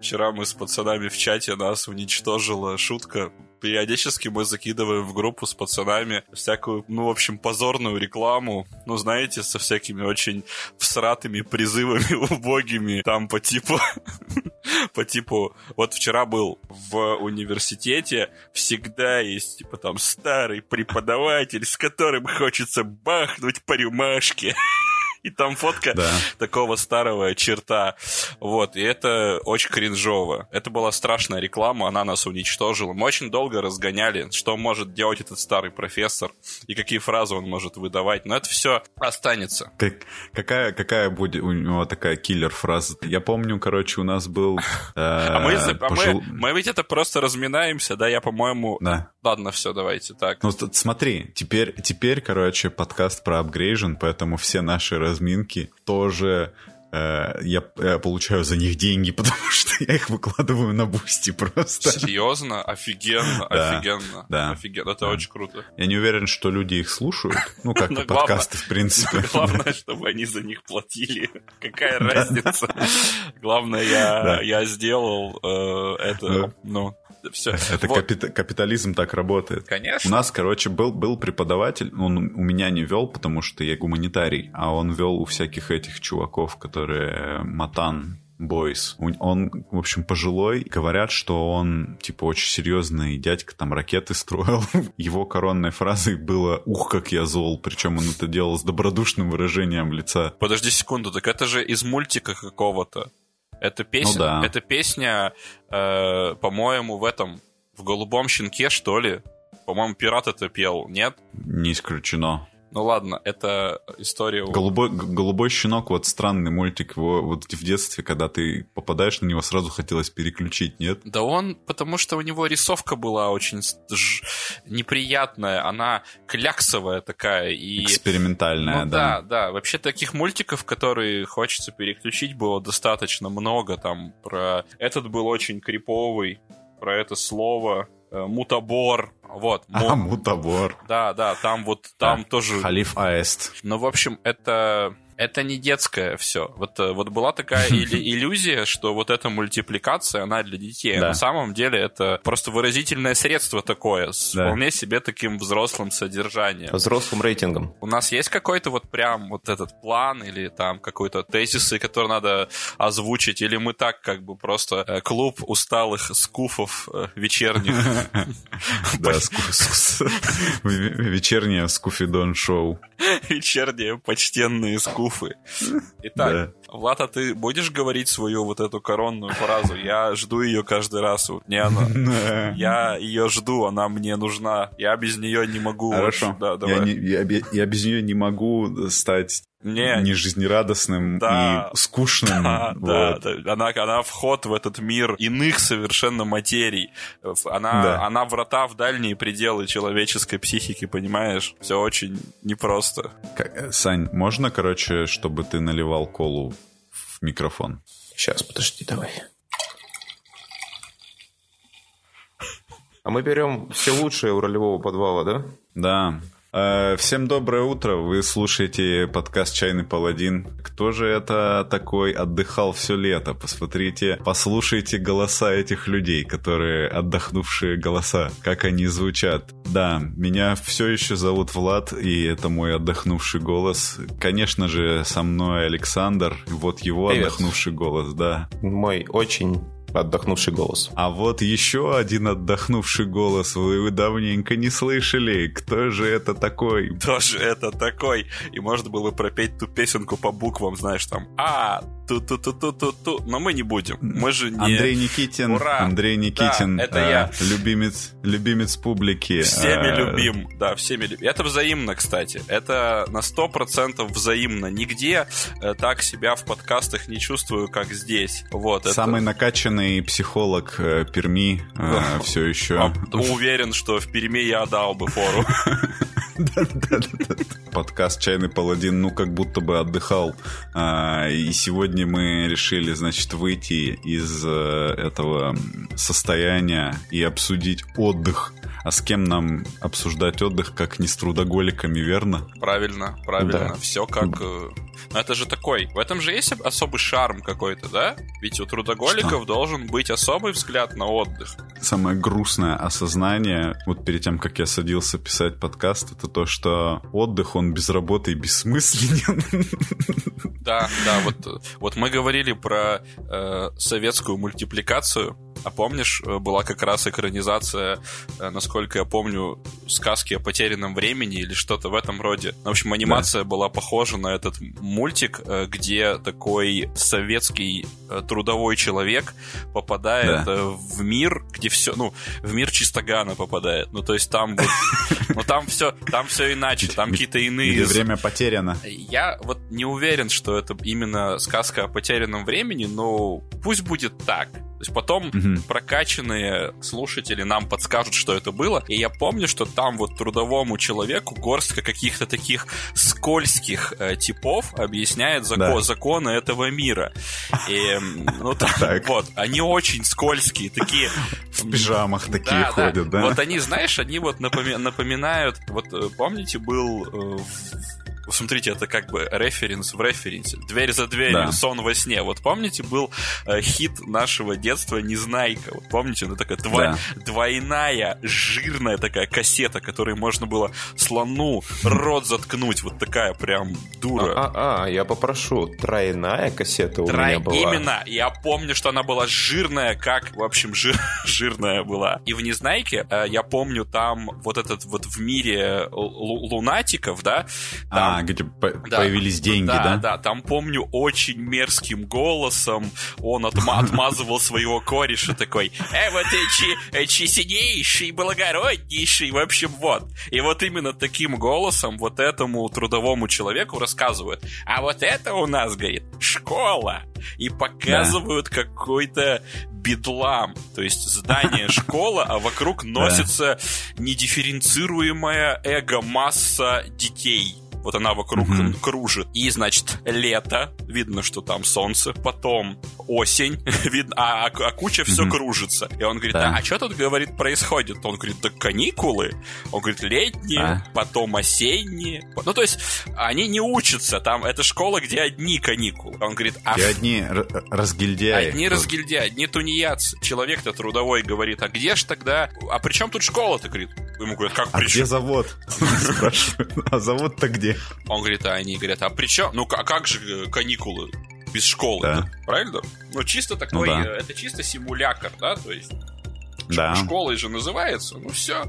Вчера мы с пацанами в чате, нас уничтожила шутка. Периодически мы закидываем в группу с пацанами всякую, ну, в общем, позорную рекламу. Ну, знаете, со всякими очень всратыми призывами убогими. Там по типу... По типу, вот вчера был в университете, всегда есть, типа, там, старый преподаватель, с которым хочется бахнуть по рюмашке. И там фотка да. такого старого черта. Вот, и это очень кринжово. Это была страшная реклама, она нас уничтожила. Мы очень долго разгоняли, что может делать этот старый профессор и какие фразы он может выдавать. Но это все останется. Как, какая, какая будет у него такая киллер-фраза? Я помню, короче, у нас был... Э, а, мы, а мы, мы ведь это просто разминаемся, да? Я, по-моему... Да. Ладно, все, давайте так. Ну, смотри, теперь, теперь, короче, подкаст проапгрейжен, поэтому все наши разминки тоже э, я, я получаю за них деньги, потому что я их выкладываю на Boosty просто. Серьезно? Офигенно, да, офигенно. Да. Офигенно, это да. очень круто. Я не уверен, что люди их слушают. Ну, как и подкасты, в принципе. Главное, чтобы они за них платили. Какая разница? Главное, я сделал э, это, ну, все. Это вот. капит, капитализм так работает. Конечно. У нас, короче, был, был преподаватель, он у меня не вел, потому что я гуманитарий, а он вел у всяких этих чуваков, которые Матан Бойс. Он, в общем, пожилой. Говорят, что он, типа, очень серьезный дядька, там, ракеты строил. Его коронной фразой было «Ух, как я зол!» Причем он это делал с добродушным выражением лица. Подожди секунду, так это же из мультика какого-то. Это песня, ну, да. это песня, э, по-моему, в этом, в «Голубом щенке», что ли? По-моему, пират это пел, нет? Не исключено. Ну ладно, это история... Голубой, голубой щенок, вот странный мультик, его вот в детстве, когда ты попадаешь на него, сразу хотелось переключить, нет? Да он, потому что у него рисовка была очень ж... неприятная, она кляксовая такая и... Экспериментальная, ну, да. Да, да. Вообще таких мультиков, которые хочется переключить, было достаточно много. Там про... Этот был очень криповый, про это слово мутабор, вот. А, мутабор. Да, да, там вот, там тоже... Халиф Аист. Ну, в общем, это это не детское все. Вот, э, вот была такая иллюзия, что вот эта мультипликация, она для детей. Да. На самом деле это просто выразительное средство такое, с да. вполне себе таким взрослым содержанием. Взрослым рейтингом. У нас есть какой-то вот прям вот этот план или там какой-то тезисы, которые надо озвучить, или мы так как бы просто э, клуб усталых скуфов э, вечерних. Да, вечернее скуфидон шоу. Вечерние почтенные скуфы буфы. Итак, да. Влад, а ты будешь говорить свою вот эту коронную фразу? Я жду ее каждый раз. Не она. Я ее жду, она мне нужна. Я без нее не могу. Хорошо. Да, давай. Я, не, я, я без нее не могу стать не, не жизнерадостным да, и скучным. Да, вот. да, да. Она, она вход в этот мир иных совершенно материй. Она, да. она врата в дальние пределы человеческой психики, понимаешь? Все очень непросто. Как, э, Сань, можно, короче, чтобы ты наливал колу в микрофон? Сейчас, подожди, давай. А мы берем все лучшее у ролевого подвала, да? Да. Э, всем доброе утро, вы слушаете подкаст «Чайный паладин». Кто же это такой отдыхал все лето? Посмотрите, послушайте голоса этих людей, которые отдохнувшие голоса, как они звучат. Да, меня все еще зовут Влад, и это мой отдохнувший голос. Конечно же, со мной Александр, вот его Привет. отдохнувший голос, да. Мой очень отдохнувший голос. А вот еще один отдохнувший голос вы давненько не слышали. Кто же это такой? Кто же это такой? И можно было пропеть ту песенку по буквам, знаешь, там А, ту-ту-ту-ту-ту-ту. Но мы не будем. Мы же не... Андрей Никитин. Ура! Андрей Никитин. Да, это э, я. Любимец, любимец публики. Всеми э, любим. Да, всеми любим. Это взаимно, кстати. Это на сто процентов взаимно. Нигде э, так себя в подкастах не чувствую, как здесь. Вот. Самый это... накачанный психолог э, Перми э, все еще. А, уверен, что в Перми я дал бы фору. Подкаст «Чайный паладин» ну как будто бы отдыхал. А, и сегодня мы решили, значит, выйти из э, этого состояния и обсудить отдых А с кем нам обсуждать отдых, как не с трудоголиками, верно? Правильно, правильно. Да. Все как... Э, но это же такой... В этом же есть особый шарм какой-то, да? Ведь у трудоголиков Что? должен быть особый взгляд на отдых. Самое грустное осознание, вот перед тем, как я садился писать подкаст, это то, что отдых, он без работы и бессмысленен. Да, да, вот, вот мы говорили про э, советскую мультипликацию, а помнишь, э, была как раз экранизация, э, насколько я помню, сказки о потерянном времени или что-то в этом роде. В общем, анимация да. была похожа на этот мультик, э, где такой советский трудовой человек попадает да. в мир, где все, ну, в мир чистогана попадает. Ну, то есть там вот, ну, там все, там все иначе, там какие-то иные... Где время потеряно. Я вот не уверен, что это именно сказка о потерянном времени, но пусть будет так. То есть потом угу. Прокачанные слушатели нам подскажут, что это было. И я помню, что там вот трудовому человеку горстка каких-то таких скользких э, типов объясняет закон, да. законы этого мира. И, ну, там, вот, они очень скользкие, такие... В пижамах такие да, ходят, да. да? Вот они, знаешь, они вот напоминают... Вот э, помните, был э, смотрите, это как бы референс в референсе. Дверь за дверью, да. сон во сне. Вот помните, был э, хит нашего детства «Незнайка». Вот помните, она такая дво... да. двойная, жирная такая кассета, которой можно было слону рот заткнуть. Вот такая прям дура. А, а, а я попрошу. Тройная кассета у Трой... меня была. Именно. Я помню, что она была жирная, как, в общем, жир... жирная была. И в «Незнайке» э, я помню там вот этот вот в мире лунатиков, да, там а, где по- да, появились деньги, да, да? Да, там помню очень мерзким голосом он отма- отмазывал своего кореша такой, э, вот эти, эти синейший, благороднейший, в общем, вот. И вот именно таким голосом вот этому трудовому человеку рассказывают, а вот это у нас, говорит, школа. И показывают да. какой-то бедлам. То есть здание школа, а вокруг носится недифференцируемая эго-масса детей вот она вокруг mm-hmm. кружит. И, значит, лето, видно, что там солнце, потом осень, видно, а, а, а куча все mm-hmm. кружится. И он говорит, да. а, а что тут, говорит, происходит? Он говорит, да каникулы. Он говорит, летние, а? потом осенние. Ну, то есть, они не учатся, там, это школа, где одни каникулы. Он говорит, а... Где одни разгильдяи. Одни разгильдяи, одни тунеядцы. Человек-то трудовой говорит, а где ж тогда... А при чем тут школа-то, говорит? Ему говорят, как а где завод? А завод-то где? Он говорит, а они говорят, а при чем? Ну, а как же э, каникулы без школы? Да. Правильно? Ну, чисто такой, ну, да. Э, это чисто симулятор, да, то есть да. школой же называется, ну все.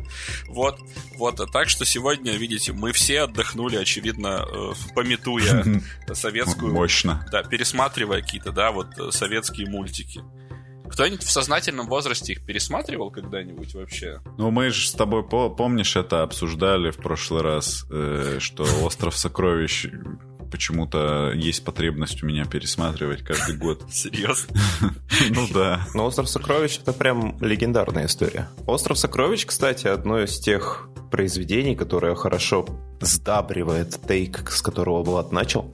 Вот, вот, так что сегодня, видите, мы все отдохнули, очевидно, э, пометуя советскую... Мощно. Да, пересматривая какие-то, да, вот советские мультики. Кто-нибудь в сознательном возрасте их пересматривал когда-нибудь вообще? Ну, мы же с тобой, помнишь, это обсуждали в прошлый раз, э, что «Остров сокровищ» почему-то есть потребность у меня пересматривать каждый год. Серьезно? Ну да. Но «Остров сокровищ» — это прям легендарная история. «Остров сокровищ», кстати, одно из тех произведений, которое хорошо сдабривает тейк, с которого Влад начал,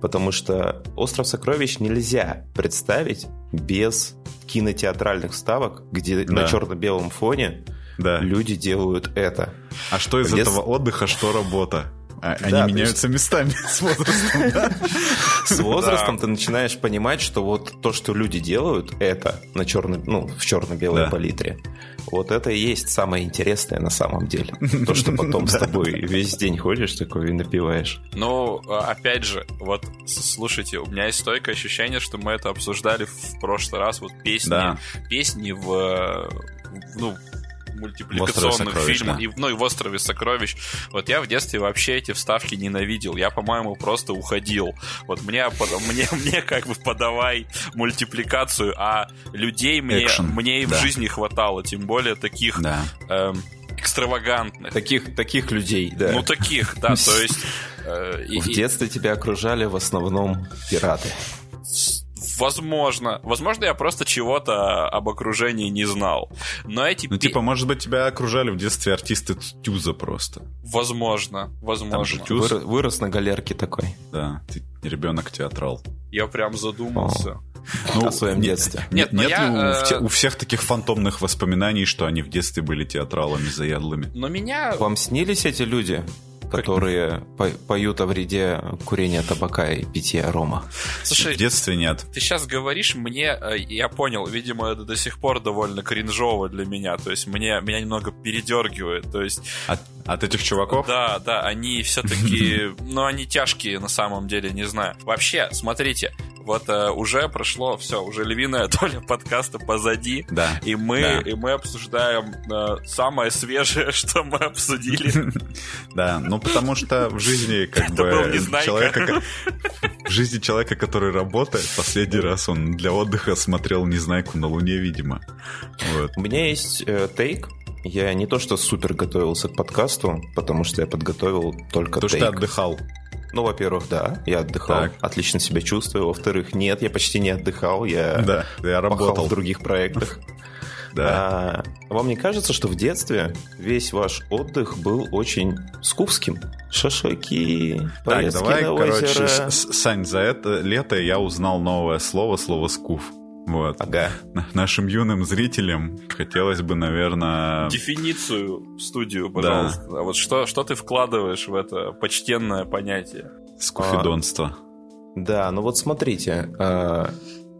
потому что «Остров сокровищ» нельзя представить без кинотеатральных вставок, где да. на черно-белом фоне да. люди делают это. А что из Вес... этого отдыха, что работа? А, они да, меняются есть... местами с возрастом, да? С возрастом ты начинаешь понимать, что вот то, что люди делают, это на черно, ну, в черно-белой палитре. Вот это и есть самое интересное на самом деле. То, что потом с тобой весь день ходишь такой и напиваешь. Ну, а, опять же, вот слушайте, у меня есть стойкое ощущение, что мы это обсуждали в прошлый раз. Вот песни, песни в ну, мультипликационных фильмов, да. и, ну и в «Острове сокровищ». Вот я в детстве вообще эти вставки ненавидел. Я, по-моему, просто уходил. Вот мне, мне, мне как бы подавай мультипликацию, а людей мне, мне и в да. жизни хватало, тем более таких... Да. Эм, экстравагантных. Таких, таких людей, да. Ну, таких, да, то есть... Э, в и, детстве тебя окружали в основном пираты Возможно. Возможно, я просто чего-то об окружении не знал. Но эти... Ну, типа, может быть, тебя окружали в детстве артисты Тюза просто. Возможно, возможно. Тюз... Выр... Вырос на галерке такой. Да, ты ребенок-театрал. Я прям задумался. Ну, о своем детстве. Нет, нет я, ли у, э... у всех таких фантомных воспоминаний, что они в детстве были театралами заядлыми? Но меня... Вам снились эти люди? Которые по поют о вреде курения табака и питья рома. Слушай, в детстве нет. Ты сейчас говоришь мне, э, я понял, видимо, это до сих пор довольно кринжово для меня, то есть мне меня немного передергивает, то есть. От, от этих чуваков? Да, да, они все-таки, ну они тяжкие на самом деле, не знаю. Вообще, смотрите, вот э, уже прошло все, уже львиная доля подкаста позади. Да. И мы, да. и мы обсуждаем э, самое свежее, что мы обсудили. Да, ну потому что в жизни как бы человека... В жизни человека, который работает, последний раз он для отдыха смотрел «Незнайку на Луне», видимо. У меня есть э, тейк, я не то что супер готовился к подкасту, потому что я подготовил только То, что ты отдыхал. Ну, во-первых, да, я отдыхал, так. отлично себя чувствую. Во-вторых, нет, я почти не отдыхал, я, да, я работал в других проектах. Да. А, вам не кажется, что в детстве весь ваш отдых был очень скупским? Шашлыки, так, давай, на короче, Сань, за это лето я узнал новое слово, слово скуф. Вот. Ага. Нашим юным зрителям хотелось бы, наверное... Дефиницию в студию, пожалуйста. Да. А вот что, что ты вкладываешь в это почтенное понятие? Скуфидонство. А, да, ну вот смотрите. Э,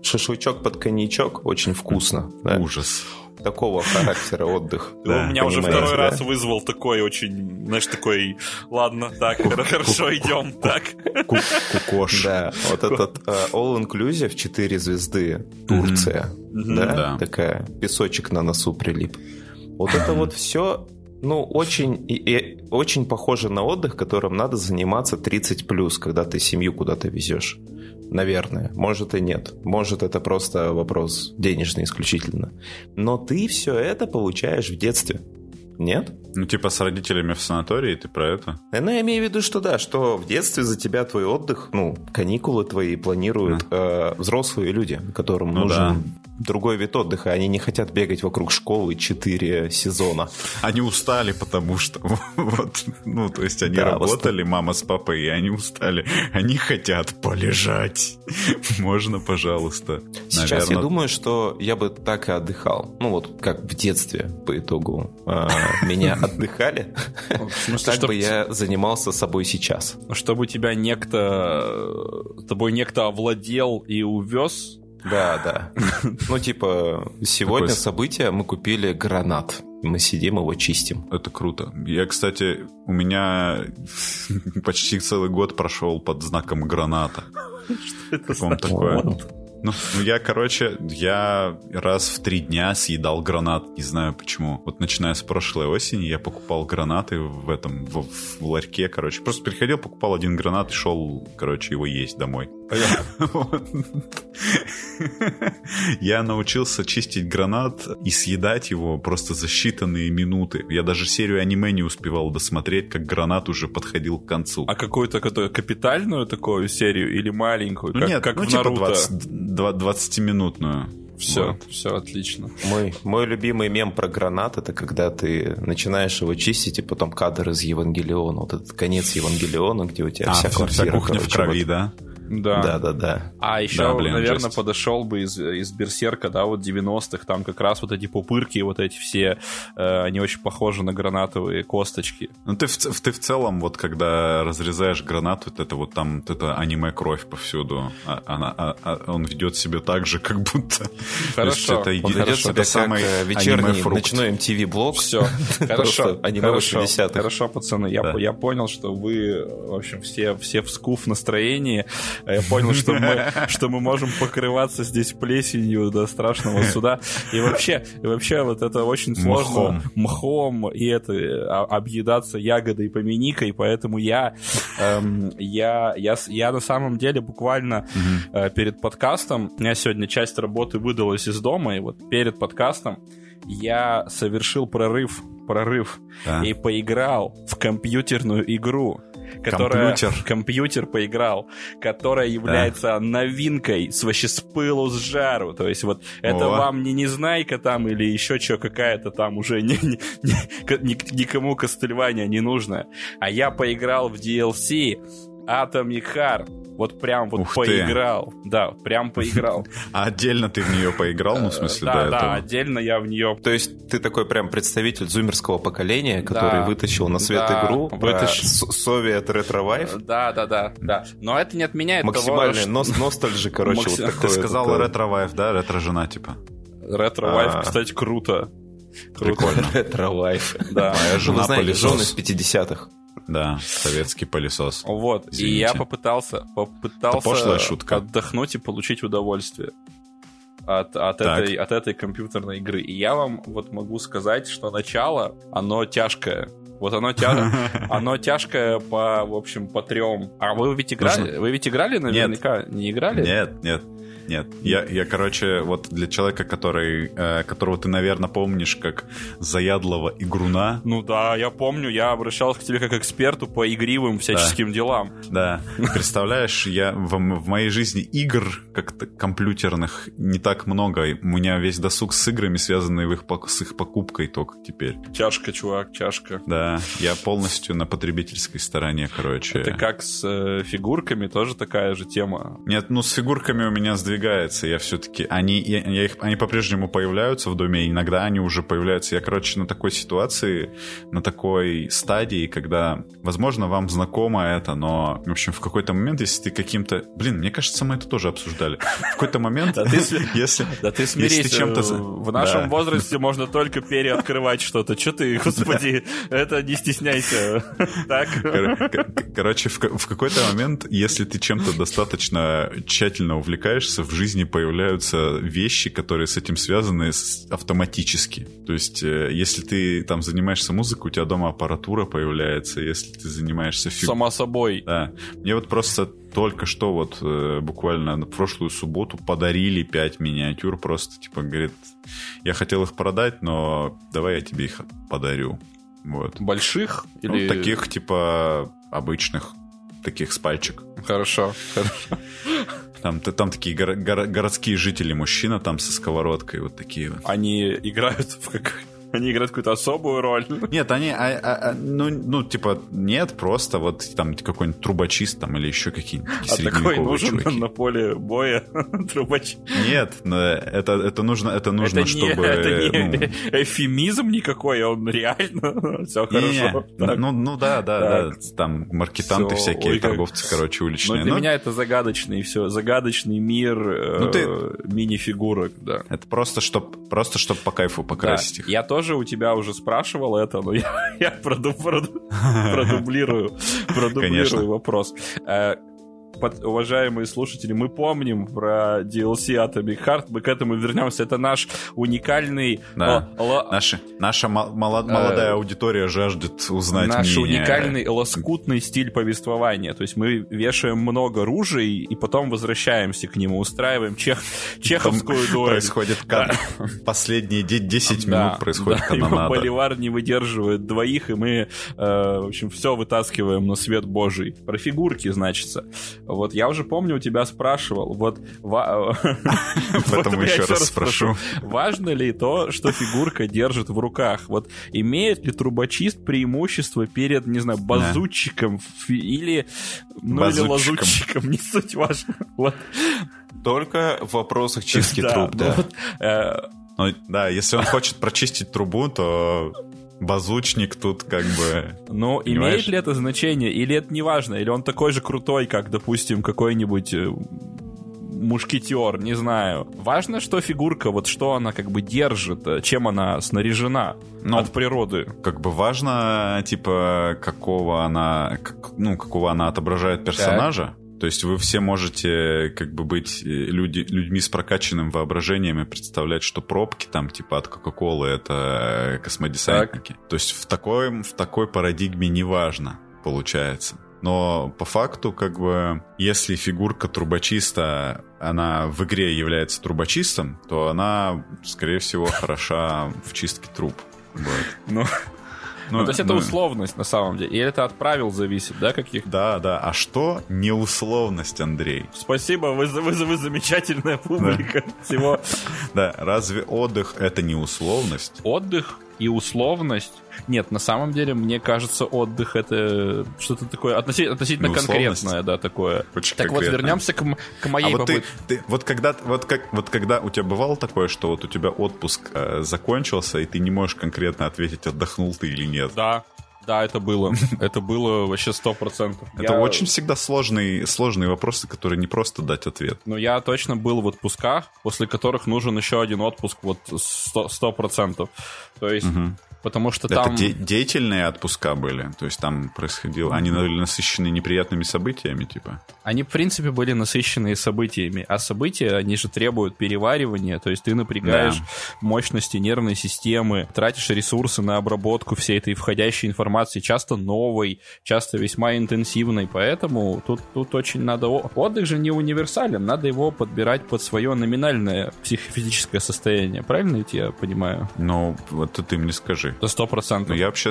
шашлычок под коньячок очень вкусно. Да? Ужас такого характера отдых. Да, у меня уже второй да? раз вызвал такой очень, знаешь, такой, ладно, так, хорошо, идем, так. Кукош. Да, вот этот uh, All Inclusive 4 звезды, Турция, да, такая, песочек на носу прилип. Вот это вот все ну, очень, и, и, очень похоже на отдых, которым надо заниматься 30 плюс, когда ты семью куда-то везешь. Наверное. Может и нет. Может это просто вопрос денежный исключительно. Но ты все это получаешь в детстве. Нет? Ну, типа с родителями в санатории, ты про это? Ну, я имею в виду, что да, что в детстве за тебя твой отдых, ну, каникулы твои планируют а. э, взрослые люди, которым ну, нужен да другой вид отдыха. Они не хотят бегать вокруг школы 4 сезона. Они устали, потому что вот, ну, то есть они да, работали, мама с папой, и они устали. Они хотят полежать. Можно, пожалуйста. Сейчас Наверное... я думаю, что я бы так и отдыхал. Ну, вот как в детстве по итогу а, меня отдыхали. Так бы я занимался собой сейчас. Чтобы тебя некто, тобой некто овладел и увез да, да. Ну, типа, сегодня Такой... событие, мы купили гранат. Мы сидим, его чистим. Это круто. Я, кстати, у меня почти целый год прошел под знаком граната. Что это за такое? Ну, ну, я, короче, я раз в три дня съедал гранат, не знаю почему. Вот начиная с прошлой осени я покупал гранаты в этом, в, в ларьке, короче. Просто приходил, покупал один гранат и шел, короче, его есть домой. Я научился чистить гранат и съедать его просто за считанные минуты. Я даже серию аниме не успевал досмотреть, как гранат уже подходил к концу. А какую-то капитальную такую серию или маленькую? Ну, нет, как ну, в типа Наруто? 20-минутную. Все, вот. все отлично. Мой, мой любимый мем про гранат это когда ты начинаешь его чистить, и потом кадр из Евангелиона. Вот этот конец Евангелиона, где у тебя а, вся квартира. Вся кухня короче, в крови, вот, да? Да. Да, да, да. А еще, да, блин, наверное, жесть. подошел бы из, из Берсерка, да, вот 90-х, там как раз вот эти пупырки, вот эти все, э, они очень похожи на гранатовые косточки. Ну, ты в, ты в целом, вот когда разрезаешь гранату, вот это вот там, вот это аниме-кровь повсюду, а, она, а, а, он ведет себя так же, как будто... Хорошо. Это, он ведет себя как самый э, вечерний ночной MTV-блог. Все, хорошо. Аниме хорошо, хорошо, пацаны, я, я понял, что вы, в общем, все, все в скуф настроении. А я понял, что мы, что мы можем покрываться здесь плесенью до страшного суда. И вообще, и вообще вот это очень сложно. Мхом. Мхом и это а, объедаться ягодой поминикой, поэтому я, эм, я, я, я на самом деле буквально э, перед подкастом, у меня сегодня часть работы выдалась из дома, и вот перед подкастом я совершил прорыв, прорыв да. и поиграл в компьютерную игру которая... Компьютер. Компьютер поиграл, которая является новинкой с вообще с пылу, с жару. То есть вот это О. вам не Незнайка там или еще что какая-то там уже не, не- не- ни- никому Кастельвания не нужно. А я поиграл в DLC Atomic Heart. Вот прям вот Ух ты. поиграл. Да, прям поиграл. А отдельно ты в нее поиграл, ну, в смысле, да, да, этого? отдельно я в нее То есть ты такой прям представитель зумерского поколения, который Да. вытащил на свет Да. игру, Вытащил. Soviet retro wife. Да, да, да, да. Но это не отменяет Максимальный ностальжи, короче, вот Ты такое. Ты сказал такое. retro-wife, да? Ретро-жена, типа. Retro wife, А. кстати, круто. Прикольно. Retro wife. Да. Моя Ну, жена вы знаете, пылесос. жены с 50-х. Да, советский пылесос. Вот, и Извините. я попытался, попытался шутка. отдохнуть и получить удовольствие от, от, Так. этой, от этой компьютерной игры. И я вам вот могу сказать, что начало, оно тяжкое. Вот оно, тя... оно тяжкое по, в общем, по трем. А вы ведь играли? Нужно- Вы ведь играли наверняка? Не играли? Нет, нет, нет. Я, я, короче, вот для человека, который, э, которого ты, наверное, помнишь как заядлого игруна, Ну да, я помню, я обращался к тебе как к эксперту по игривым всяческим делам. да, представляешь, я в, в моей жизни игр как-то компьютерных не так много. У меня весь досуг с играми, связанный в их, с их покупкой только теперь. Чашка, чувак, чашка. Да, я полностью на потребительской стороне, короче. Это как с э, фигурками, тоже такая же тема. Нет, ну с фигурками у меня сдвигается. Я все-таки. Они, я, я их, они по-прежнему появляются в доме, иногда они уже появляются. Я, короче, на такой ситуации, на такой стадии, когда, возможно, вам знакомо это, но, в общем, в какой-то момент, если ты каким-то. Блин, мне кажется, мы это тоже обсуждали. В какой-то момент, если. Да ты смирись, чем-то в нашем возрасте можно только переоткрывать что-то. Че ты, господи, это не стесняйся. Так? Кор- кор- Короче, в какой-то момент, если ты чем-то достаточно тщательно увлекаешься, в жизни появляются вещи, которые с этим связаны автоматически. То есть, э, если ты там занимаешься музыкой, у тебя дома аппаратура появляется, если ты занимаешься фиг... Само собой. Да. Мне вот просто только что вот э, буквально на прошлую субботу подарили 5 миниатюр, просто типа говорит, я хотел их продать, но давай я тебе их подарю. Вот. Больших? Ну, Или... таких, типа, обычных, таких с пальчик. Хорошо. хорошо. Там, там такие горо- горо- городские жители, мужчина там со сковородкой, вот такие вот. Они играют в как... Они играют какую-то особую роль. Нет, они, а- а- а, ну, ну, типа, нет, просто вот там какой-нибудь трубочист там или еще какие-нибудь А такой нужен чуваки. на поле боя трубач. Нет, но это, это нужно, это нужно, это не, чтобы... это не ну, эфемизм никакой, он реально все не, хорошо. Так. ну, ну да, да, Так. да, там маркетанты Всё, всякие, ой, как- торговцы, короче, Но уличные. для Ну, меня это загадочный все, загадочный мир э, Ну, ты- мини-фигурок, да. Это просто, чтоб, просто чтоб по кайфу покрасить Да. их. Я тоже у тебя уже спрашивал это, но я, я проду- проду- продублирую, продублирую вопрос. Э, под- уважаемые слушатели, мы помним про DLC Atomic Heart, мы к этому вернемся. Это наш уникальный... Да. ло- Наша, наша мо- моло- молодая аудитория жаждет узнать Наш мнение. уникальный лоскутный стиль повествования. То есть мы вешаем много ружей и потом возвращаемся к нему, устраиваем чех... чеховскую дуэль. Происходит кан- последние де- 10 Да, минут происходит да, канонада. Боливар не выдерживает двоих, и мы, э, в общем, все вытаскиваем на свет божий. Про фигурки, значится. Вот я уже помню, у тебя спрашивал, вот... Поэтому еще раз спрошу. Важно ли то, что фигурка держит в руках? Вот имеет ли трубочист преимущество перед, не знаю, базутчиком или, ну, или лазутчиком, не суть важно. Только в вопросах чистки труб, да. э, Ну, да, если он хочет прочистить трубу, то базучник тут как бы... Ну, Понимаешь? имеет ли это значение, или это не важно, или он такой же крутой, как, допустим, какой-нибудь э, мушкетер, не знаю. Важно, что фигурка, вот что она как бы держит, э, чем она снаряжена Ну, от природы. как бы важно, типа, какого она, как- ну, какого она отображает персонажа. То есть вы все можете как бы быть э, люди, людьми с прокачанным воображением и представлять, что пробки там типа от Кока-Колы это э, космодесантники. То есть в такой, в такой парадигме не важно, получается. Но по факту, как бы, если фигурка трубочиста, она в игре является трубочистом, то она, скорее всего, хороша в чистке труб. Вот. Ну, Ну, ну, то есть это ну... условность на самом деле. И это отправил зависит, да, каких? Да, да. А что не условность, Андрей? Спасибо, вы, вы, вы замечательная публика. Да. Всего. Да, разве отдых это не условность? Отдых и условность. Нет, на самом деле, мне кажется, отдых это что-то такое относительно, относительно ну, конкретное, да, такое. Очень так конкретно. вот, вернемся к, к моей а вот, ты, ты, вот, когда, вот, как, вот когда у тебя бывало такое, что вот у тебя отпуск э, закончился, и ты не можешь конкретно ответить, отдохнул ты или нет? Да, да, это было. Это было вообще сто процентов. Это очень всегда сложные, сложные вопросы, которые не просто дать ответ. Ну, я точно был в отпусках, после которых нужен еще один отпуск вот сто процентов. То есть потому что это там... Это де- деятельные отпуска были? То есть там происходило... Они были насыщены неприятными событиями, типа? Они, в принципе, были насыщенные событиями, а события, они же требуют переваривания, то есть ты напрягаешь да. мощности нервной системы, тратишь ресурсы на обработку всей этой входящей информации, часто новой, часто весьма интенсивной, поэтому тут, тут очень надо... Отдых же не универсален, надо его подбирать под свое номинальное психофизическое состояние, правильно ведь я понимаю? Ну, вот ты мне скажи. Это сто процентов. Ну, я вообще,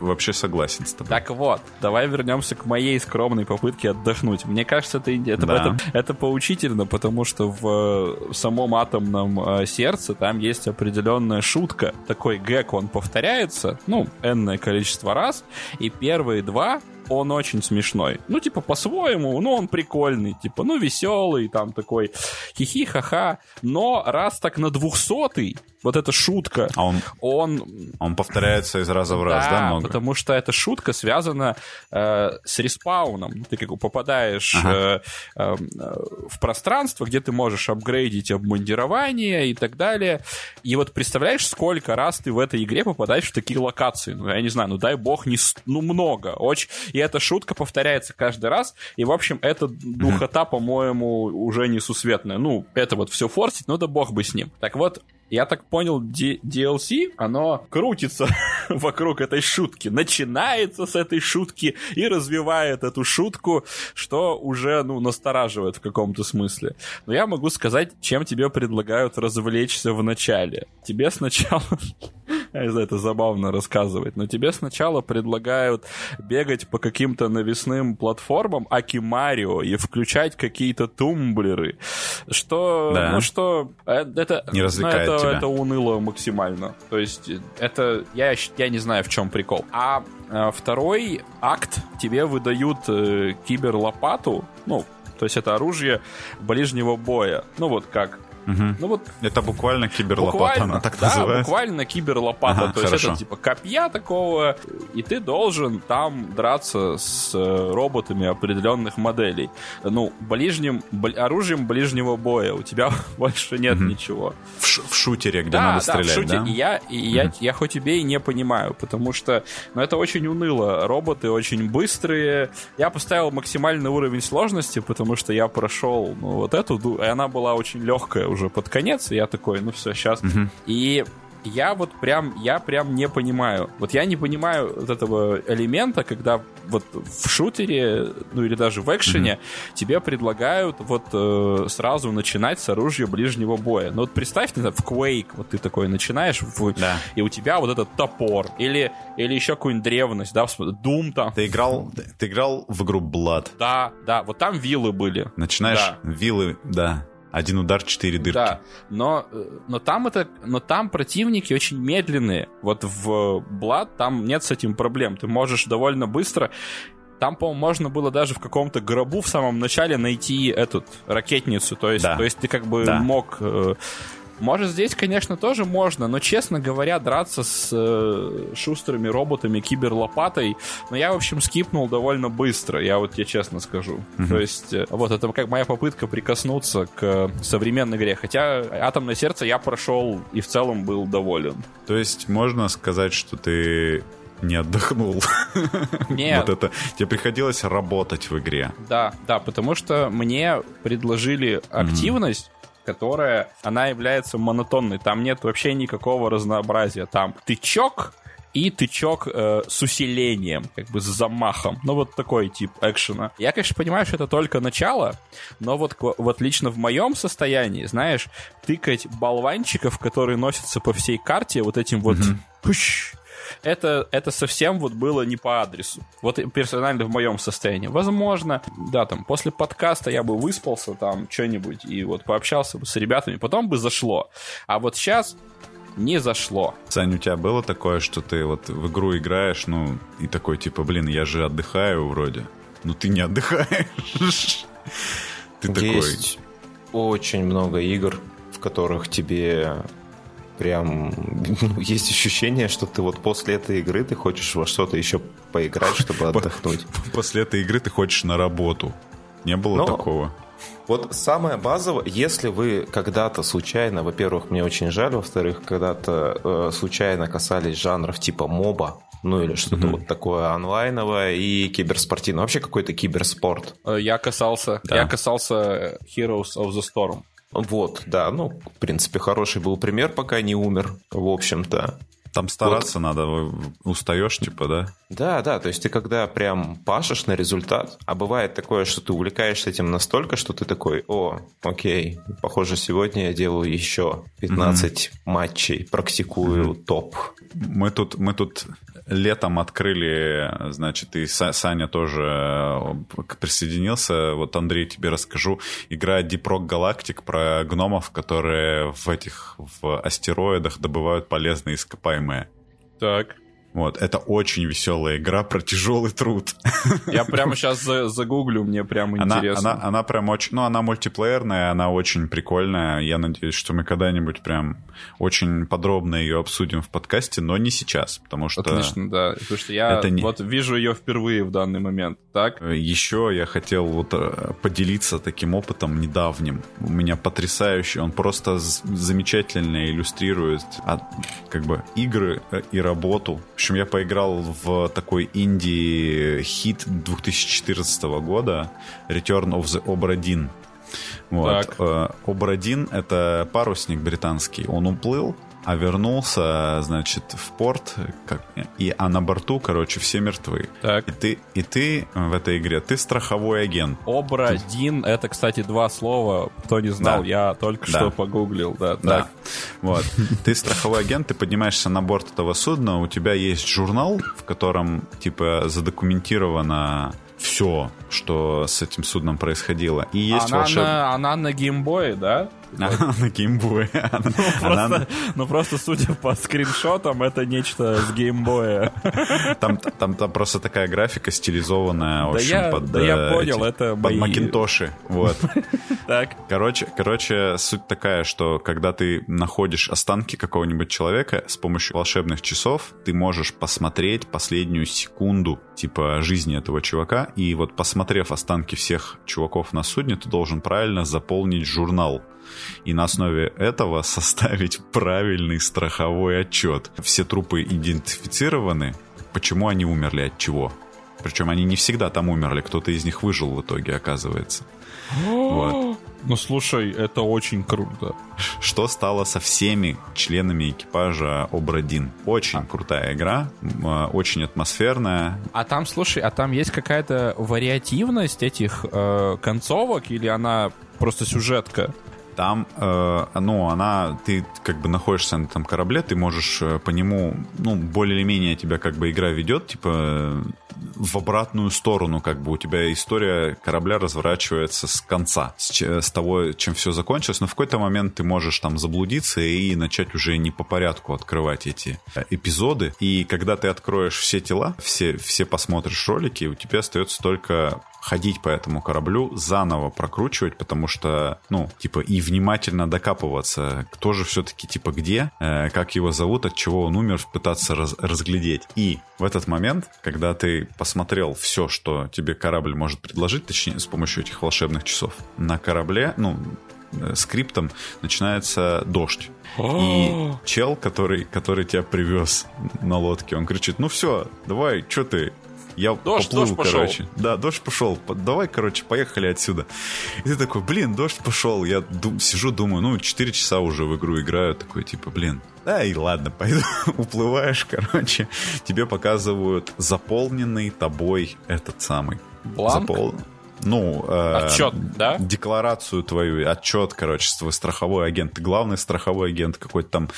вообще согласен с тобой. Так вот, давай вернемся к моей скромной попытке отдохнуть. Мне кажется, это, это, да. это, это поучительно, потому что в, в самом атомном э, сердце там есть определенная шутка. Такой гэг, он повторяется, ну, энное количество раз, и первые два он очень смешной. Ну, типа, по-своему, ну, он прикольный, типа, ну, веселый, там, такой хихи ха-ха. Но раз так на двухсотый, вот эта шутка, а он, он... Он повторяется из раза в раз, да, да много? потому что эта шутка связана э, с респауном. Ты как бы попадаешь ага. э, э, в пространство, где ты можешь апгрейдить обмундирование и так далее. И вот представляешь, сколько раз ты в этой игре попадаешь в такие локации? Ну, я не знаю, ну дай бог, не, ну много. Очень... И эта шутка повторяется каждый раз. И, в общем, эта духота, по-моему, уже несусветная. Ну, это вот все форсить, ну да бог бы с ним. Так вот, я так понял, D- DLC, оно крутится вокруг этой шутки, начинается с этой шутки и развивает эту шутку, что уже, ну, настораживает в каком-то смысле. Но я могу сказать, чем тебе предлагают развлечься в начале. Тебе сначала я не знаю, это забавно рассказывать, но тебе сначала предлагают бегать по каким-то навесным платформам Аки Марио и включать какие-то тумблеры, что, да. ну что, э, это, не развлекает ну, это, тебя. это уныло максимально. То есть это, я, я не знаю, в чем прикол. А э, второй акт тебе выдают э, киберлопату, ну, то есть это оружие ближнего боя. Ну вот как Угу. Ну вот это буквально киберлопата, буквально, она так да, называется. буквально киберлопата. Ага, То хорошо. есть это типа копья такого, и ты должен там драться с э, роботами определенных моделей. Ну, ближним оружием ближнего боя у тебя больше нет угу. ничего. В, ш- в шутере, где да, надо да, стрелять, в шутере. да? И я, и угу. я, я хоть тебе и не понимаю, потому что ну, это очень уныло. Роботы очень быстрые. Я поставил максимальный уровень сложности, потому что я прошел ну, вот эту, и она была очень легкая уже под конец, и я такой, ну все, сейчас. Угу. И я вот прям, я прям не понимаю. Вот я не понимаю вот этого элемента, когда вот в шутере, ну или даже в экшене, mm-hmm. тебе предлагают вот э, сразу начинать с оружия ближнего боя. Ну вот представь, не знаю, в Quake вот ты такой начинаешь, в, да. и у тебя вот этот топор, или, или еще какую-нибудь древность, да, Doom там. Ты играл, ты, ты играл в игру Blood? Да, да, вот там вилы были. Начинаешь, да. вилы, да. Один удар, четыре дырки. Да, но, но, там это, но там противники очень медленные. Вот в Blood там нет с этим проблем. Ты можешь довольно быстро... Там, по-моему, можно было даже в каком-то гробу в самом начале найти эту ракетницу. То есть, да. то есть ты как бы да. мог э, может, здесь, конечно, тоже можно, но, честно говоря, драться с э, шустрыми роботами, киберлопатой, но я, в общем, скипнул довольно быстро, я вот тебе честно скажу. Mm-hmm. То есть, э, вот, это как моя попытка прикоснуться к современной игре. Хотя «Атомное сердце» я прошел и в целом был доволен. То есть, можно сказать, что ты не отдохнул. Нет. вот это. Тебе приходилось работать в игре. Да, да, потому что мне предложили активность, которая, она является монотонной. Там нет вообще никакого разнообразия. Там тычок, и тычок э, с усилением, как бы с замахом. Ну, вот такой тип экшена. Я, конечно, понимаю, что это только начало, но вот, вот лично в моем состоянии, знаешь, тыкать болванчиков, которые носятся по всей карте, вот этим вот... Mm-hmm. Это, это совсем вот было не по адресу. Вот персонально в моем состоянии. Возможно, да, там, после подкаста я бы выспался там, что-нибудь, и вот пообщался бы с ребятами, потом бы зашло. А вот сейчас не зашло. Сань, у тебя было такое, что ты вот в игру играешь, ну, и такой, типа, блин, я же отдыхаю вроде. Ну, ты не отдыхаешь. Ты такой... Есть очень много игр, в которых тебе прям ну, есть ощущение, что ты вот после этой игры ты хочешь во что-то еще поиграть, чтобы отдохнуть. После этой игры ты хочешь на работу. Не было Но... такого? Вот самое базовое, если вы когда-то случайно, во-первых, мне очень жаль, во-вторых, когда-то э, случайно касались жанров типа моба, ну или что-то mm-hmm. вот такое онлайновое и киберспортивное, вообще какой-то киберспорт. Э, я касался, да. я касался Heroes of the Storm. Вот, да, ну, в принципе, хороший был пример, пока не умер, в общем-то. Там стараться вот. надо, устаешь, типа, да? Да, да, то есть ты когда прям пашешь на результат, а бывает такое, что ты увлекаешься этим настолько, что ты такой, о, окей, похоже, сегодня я делаю еще 15 mm-hmm. матчей, практикую mm-hmm. топ. Мы тут, мы тут летом открыли, значит, и Саня тоже э, присоединился. Вот, Андрей, тебе расскажу. Игра Deep Rock Galactic про гномов, которые в этих, в астероидах добывают полезные ископаемые. Так. Вот, это очень веселая игра про тяжелый труд. Я прямо сейчас загуглю, мне прямо она, интересно. Она, она прям очень, ну, она мультиплеерная, она очень прикольная. Я надеюсь, что мы когда-нибудь прям очень подробно ее обсудим в подкасте, но не сейчас, потому что... Отлично, да, потому что я это не... вот вижу ее впервые в данный момент, так? Еще я хотел вот э, поделиться таким опытом недавним. У меня потрясающий, он просто замечательно иллюстрирует как бы игры э, и работу общем, я поиграл в такой инди-хит 2014 года Return of the Obra Dinn. Вот. Так. Э, Обрадин — это парусник британский. Он уплыл, а вернулся, значит, в порт, как, и, а на борту, короче, все мертвы. Так. И ты, и ты в этой игре, ты страховой агент. Обрадин, это, кстати, два слова, кто не знал, да. я только да. что погуглил, да. Да, так. Вот. Ты страховой агент, ты поднимаешься на борт этого судна, у тебя есть журнал, в котором, типа, задокументировано все, что с этим судном происходило. И есть она, волшеб... на, она на геймбое, да? На геймбое. Ну, ну, просто, судя по скриншотам, это нечто с геймбоя. Там просто такая графика стилизованная, в общем, под... Да я э, понял, это Под макинтоши, вот. Так. Короче, короче, суть такая, что когда ты находишь останки какого-нибудь человека с помощью волшебных часов, ты можешь посмотреть последнюю секунду, типа, жизни этого чувака, и вот посмотрев останки всех чуваков на судне, ты должен правильно заполнить журнал и на основе этого составить правильный страховой отчет. Все трупы идентифицированы, почему они умерли, от чего. Причем они не всегда там умерли, кто-то из них выжил в итоге, оказывается. вот. Ну слушай, это очень круто. Что стало со всеми членами экипажа Обрадин? Очень а. крутая игра, а, очень атмосферная. А там, слушай, а там есть какая-то вариативность этих э, концовок или она просто сюжетка? Там, э, ну, она, ты как бы находишься на этом корабле, ты можешь э, по нему, ну, более или менее тебя как бы игра ведет, типа, в обратную сторону, как бы у тебя история корабля разворачивается с конца, с, с того, чем все закончилось, но в какой-то момент ты можешь там заблудиться и начать уже не по порядку открывать эти э, эпизоды, и когда ты откроешь все тела, все, все посмотришь ролики, у тебя остается только ходить по этому кораблю, заново прокручивать, потому что, ну, типа, и внимательно докапываться, кто же все-таки, типа, где, э, как его зовут, от чего он умер, пытаться раз разглядеть. И в этот момент, когда ты посмотрел все, что тебе корабль может предложить, точнее, с помощью этих волшебных часов, на корабле, ну, э, скриптом начинается дождь. И чел, который, который тебя привез на лодке, он кричит, ну все, давай, что ты, я дождь, поплыл, дождь пошел. короче. Да, дождь пошел. Давай, короче, поехали отсюда. И ты такой, блин, дождь пошел. Я дум, сижу, думаю, ну, 4 часа уже в игру играю. Такой, типа, блин, да и ладно, пойду. Уплываешь, короче. Тебе показывают заполненный тобой этот самый. Бланк? Запол... ну... Э, отчет, да? Декларацию твою, отчет, короче, твой страховой агент. Ты главный страховой агент какой-то там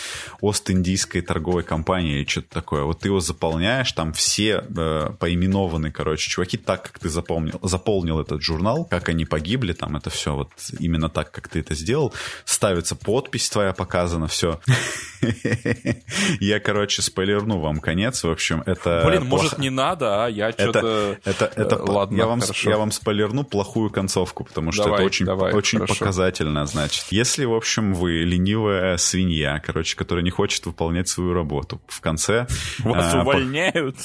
Ост-Индийской торговой компании или что-то такое. Вот ты его заполняешь, там все э, поименованы, короче, чуваки так, как ты запомнил, заполнил этот журнал, как они погибли, там это все вот именно так, как ты это сделал. Ставится подпись твоя показана, все. Я, короче, спойлерну вам конец. В общем, это... Блин, может, не надо, а? Я что-то... Это, это, Ладно, я вам, я спойлерну плохую концовку, потому что это очень, очень показательно, значит. Если, в общем, вы ленивая свинья, короче, которая не хочет выполнять свою работу, в конце... Вас увольняют?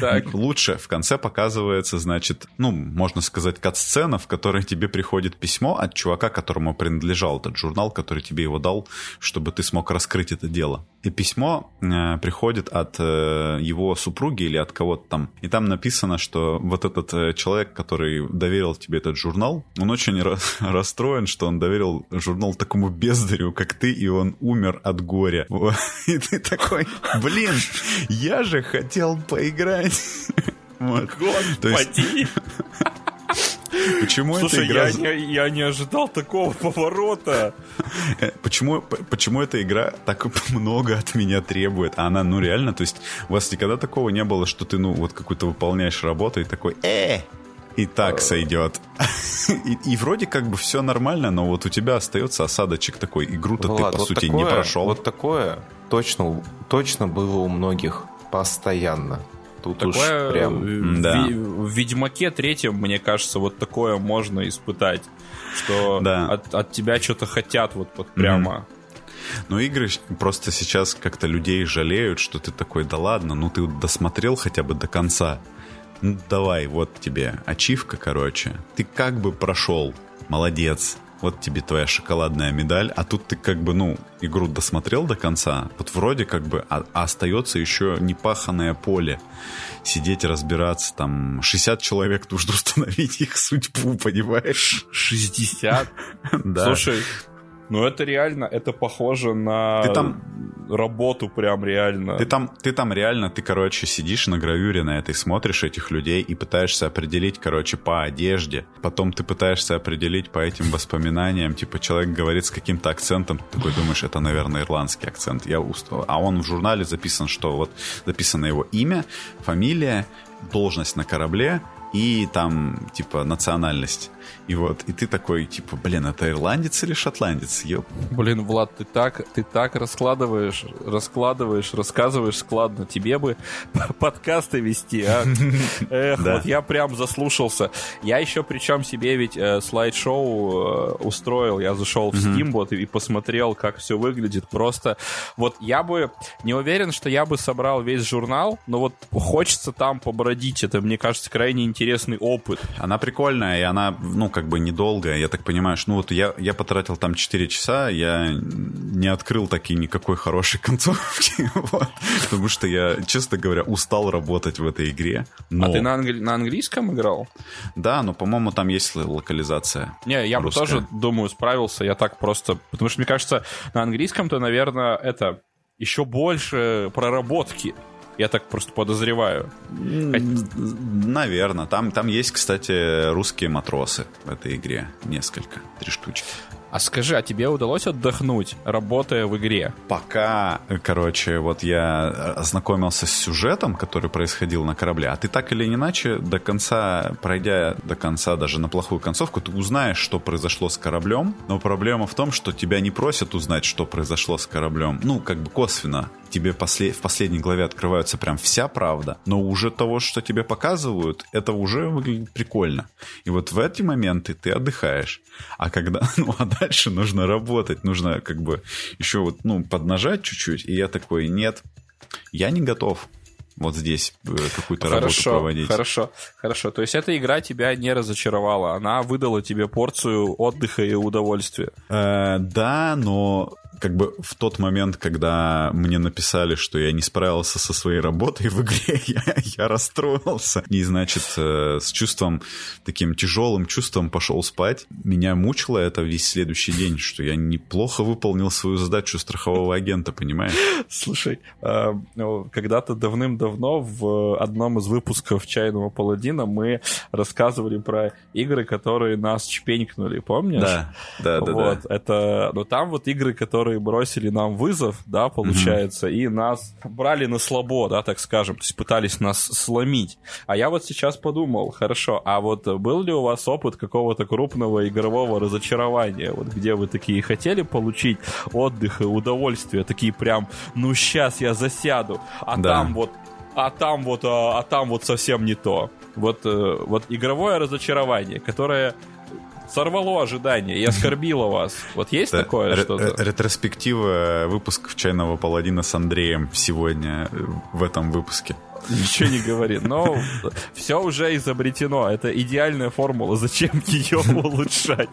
Лучше в конце показывается, значит, ну, можно сказать, кат-сцена, в которой тебе приходит письмо от чувака, которому принадлежал этот журнал, который тебе его дал, чтобы ты смог раскрыть это дело. И письмо э, приходит от э, его супруги или от кого-то там. И там написано, что вот этот э, человек, который доверил тебе этот журнал, он очень расстроен, что он доверил журнал такому бездарю, как ты, и он умер от горя. И ты такой, блин, я же хотел поиграть. Вот. Господи! Почему Слушай, эта игра... я, не, я не ожидал такого поворота. Почему, почему эта игра так много от меня требует? А она, ну реально, то есть у вас никогда такого не было, что ты, ну, вот какую-то выполняешь работу и такой, э, и так сойдет. И, и вроде как бы все нормально, но вот у тебя остается осадочек такой. Игру-то Влад, ты, по вот сути, такое, не прошел. Вот такое точно, точно было у многих постоянно. Тут такое уж прям... Да. В, в Ведьмаке третьем, мне кажется, вот такое можно испытать. Что да. от, от тебя что-то хотят вот, вот прямо. Mm-hmm. Но игры просто сейчас как-то людей жалеют, что ты такой, да ладно, ну ты досмотрел хотя бы до конца. Ну давай, вот тебе ачивка, короче. Ты как бы прошел, молодец вот тебе твоя шоколадная медаль, а тут ты как бы, ну, игру досмотрел до конца, вот вроде как бы, а, а остается еще непаханное поле. Сидеть, разбираться, там, 60 человек нужно установить их судьбу, понимаешь? 60? Да. Слушай, ну это реально, это похоже на ты там, работу прям реально. Ты там, ты там реально, ты, короче, сидишь на гравюре на этой, смотришь этих людей и пытаешься определить, короче, по одежде. Потом ты пытаешься определить по этим воспоминаниям. Типа человек говорит с каким-то акцентом, ты такой думаешь, это, наверное, ирландский акцент. Я устал. А он в журнале записан, что вот записано его имя, фамилия, должность на корабле и там, типа, национальность. И вот, и ты такой, типа, блин, это ирландец или шотландец? Ёп. Блин, Влад, ты так, ты так раскладываешь, раскладываешь, рассказываешь складно. Тебе бы подкасты вести, а? Эх, вот я прям заслушался. Я еще причем себе ведь э, слайд-шоу э, устроил. Я зашел в Steambot и посмотрел, как все выглядит. Просто вот я бы не уверен, что я бы собрал весь журнал, но вот хочется там побродить. Это, мне кажется, крайне интересный опыт. Она прикольная, и она, ну, как бы недолгая. Я так понимаю, что ну вот я, я потратил там 4 часа, я не открыл таки никакой хорошей концовки, вот, потому что я, честно говоря, устал работать в этой игре. Но... А ты на, англи... на английском играл? Да, но, по-моему, там есть локализация. Не, я русская. бы тоже, думаю, справился. Я так просто... Потому что, мне кажется, на английском-то, наверное, это еще больше проработки. Я так просто подозреваю. Наверное. Там, там есть, кстати, русские матросы в этой игре. Несколько. Три штучки. А скажи, а тебе удалось отдохнуть, работая в игре? Пока, короче, вот я ознакомился с сюжетом, который происходил на корабле, а ты так или иначе до конца, пройдя до конца даже на плохую концовку, ты узнаешь, что произошло с кораблем, но проблема в том, что тебя не просят узнать, что произошло с кораблем. Ну, как бы косвенно. Тебе после, в последней главе открывается прям вся правда, но уже того, что тебе показывают, это уже выглядит прикольно. И вот в эти моменты ты отдыхаешь. А когда, ну, а дальше нужно работать, нужно как бы еще вот, ну, поднажать чуть-чуть. И я такой, нет, я не готов вот здесь э, какую-то работу проводить. Хорошо, хорошо. То есть эта игра тебя не разочаровала, она выдала тебе порцию отдыха и удовольствия. Э, да, но как бы в тот момент, когда мне написали, что я не справился со своей работой в игре, я, я расстроился. И, значит, э, с чувством, таким тяжелым чувством пошел спать. Меня мучило это весь следующий день, что я неплохо выполнил свою задачу страхового агента, понимаешь? Слушай, э, ну, когда-то давным-давно в одном из выпусков «Чайного паладина» мы рассказывали про игры, которые нас чпенькнули, помнишь? Да, да, да. Вот, да. это... Но там вот игры, которые бросили нам вызов, да, получается, угу. и нас брали на слабо, да, так скажем, то есть пытались нас сломить. А я вот сейчас подумал, хорошо, а вот был ли у вас опыт какого-то крупного игрового разочарования, вот где вы такие хотели получить отдых и удовольствие, такие прям, ну сейчас я засяду, а да. там вот а там вот, а, а там вот совсем не то. Вот, э, вот игровое разочарование, которое сорвало ожидания и оскорбило вас. Вот есть да, такое что-то? Ретроспектива выпусков «Чайного паладина» с Андреем сегодня э, в этом выпуске. Ничего не говорит. Но все уже изобретено. Это идеальная формула. Зачем ее улучшать?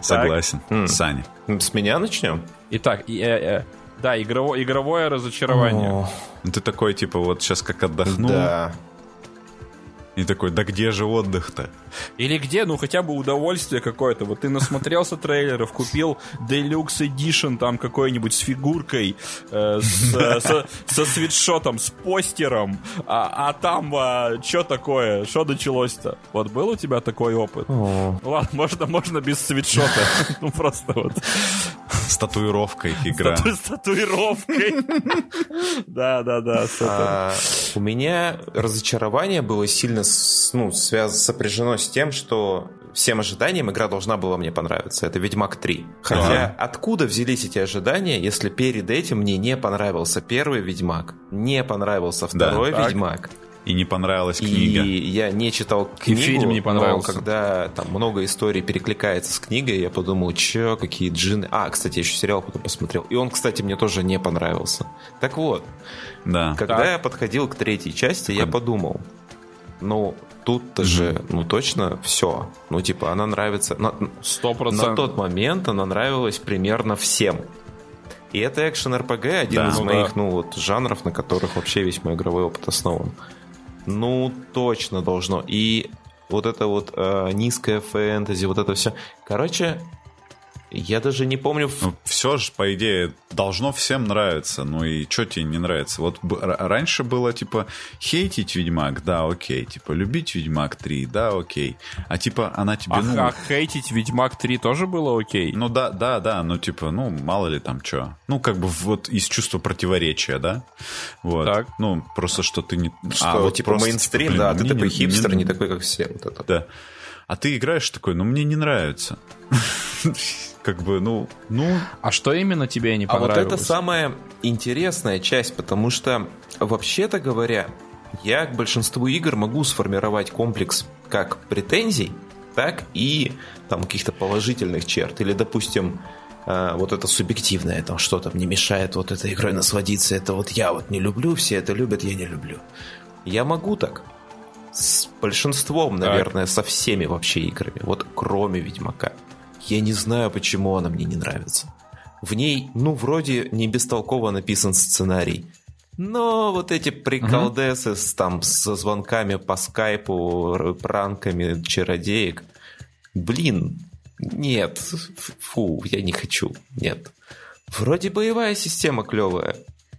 Согласен. Так. Саня. С меня начнем? Итак, э, э, да, игрово, игровое разочарование. О. Ну, ты такой, типа, вот сейчас как отдохнул. Да. И такой, да где же отдых-то? Или где, ну хотя бы удовольствие какое-то. Вот ты насмотрелся трейлеров, купил Deluxe Edition там какой-нибудь с фигуркой, э, с, э, со, со свитшотом, с постером, а, а там а, что такое? Что началось-то? Вот был у тебя такой опыт? О. Ладно, можно, можно без свитшота. Ну просто вот. С татуировкой игра. С татуировкой. Да, да, да. А, у меня разочарование было сильно ну, сопряжено с тем, что всем ожиданиям игра должна была мне понравиться. Это Ведьмак 3. Хотя ага. откуда взялись эти ожидания, если перед этим мне не понравился первый Ведьмак, не понравился второй да, Ведьмак. Так. И не понравилась книга. И я не читал книгу, и фильм не понравился. но когда там много историй перекликается с книгой, я подумал, чё, какие джины. А, кстати, я еще сериал потом посмотрел. И он, кстати, мне тоже не понравился. Так вот, да. когда так. я подходил к третьей части, я подумал, ну, тут-то mm-hmm. же, ну, точно все. Ну, типа, она нравится... На, 100%. На тот момент она нравилась примерно всем. И это экшен РПГ, один да, из ну, моих, да. ну, вот, жанров, на которых вообще весь мой игровой опыт основан. Ну, точно должно. И вот это вот э, низкая фэнтези, вот это все. Короче, я даже не помню... Ну, все же, по идее, должно всем нравиться. Ну и что тебе не нравится? Вот раньше было, типа, хейтить Ведьмак, да, окей. Типа, любить Ведьмак 3, да, окей. А типа, она тебе, а, ну... А хейтить Ведьмак 3 тоже было окей? Ну да, да, да, ну типа, ну, мало ли там что. Ну, как бы вот из чувства противоречия, да? Вот. Так. Ну, просто что ты не... Что, а, вот типа мейнстрим, типа, да, ты такой хипстер, не, не такой, как все. Вот это. Да. А ты играешь такой, ну, мне не нравится. как бы, ну, ну... А что именно тебе не понравилось? А вот это самая интересная часть, потому что, вообще-то говоря, я к большинству игр могу сформировать комплекс как претензий, так и там каких-то положительных черт. Или, допустим, э, вот это субъективное, там что-то мне мешает вот этой игрой насладиться, это вот я вот не люблю, все это любят, я не люблю. Я могу так. С большинством, наверное, так. со всеми вообще играми. Вот кроме Ведьмака. Я не знаю, почему она мне не нравится. В ней, ну, вроде не бестолково написан сценарий. Но вот эти приколдесы с, там, со звонками по скайпу, пранками чародеек, блин, нет, фу, я не хочу, нет. Вроде боевая система клевая.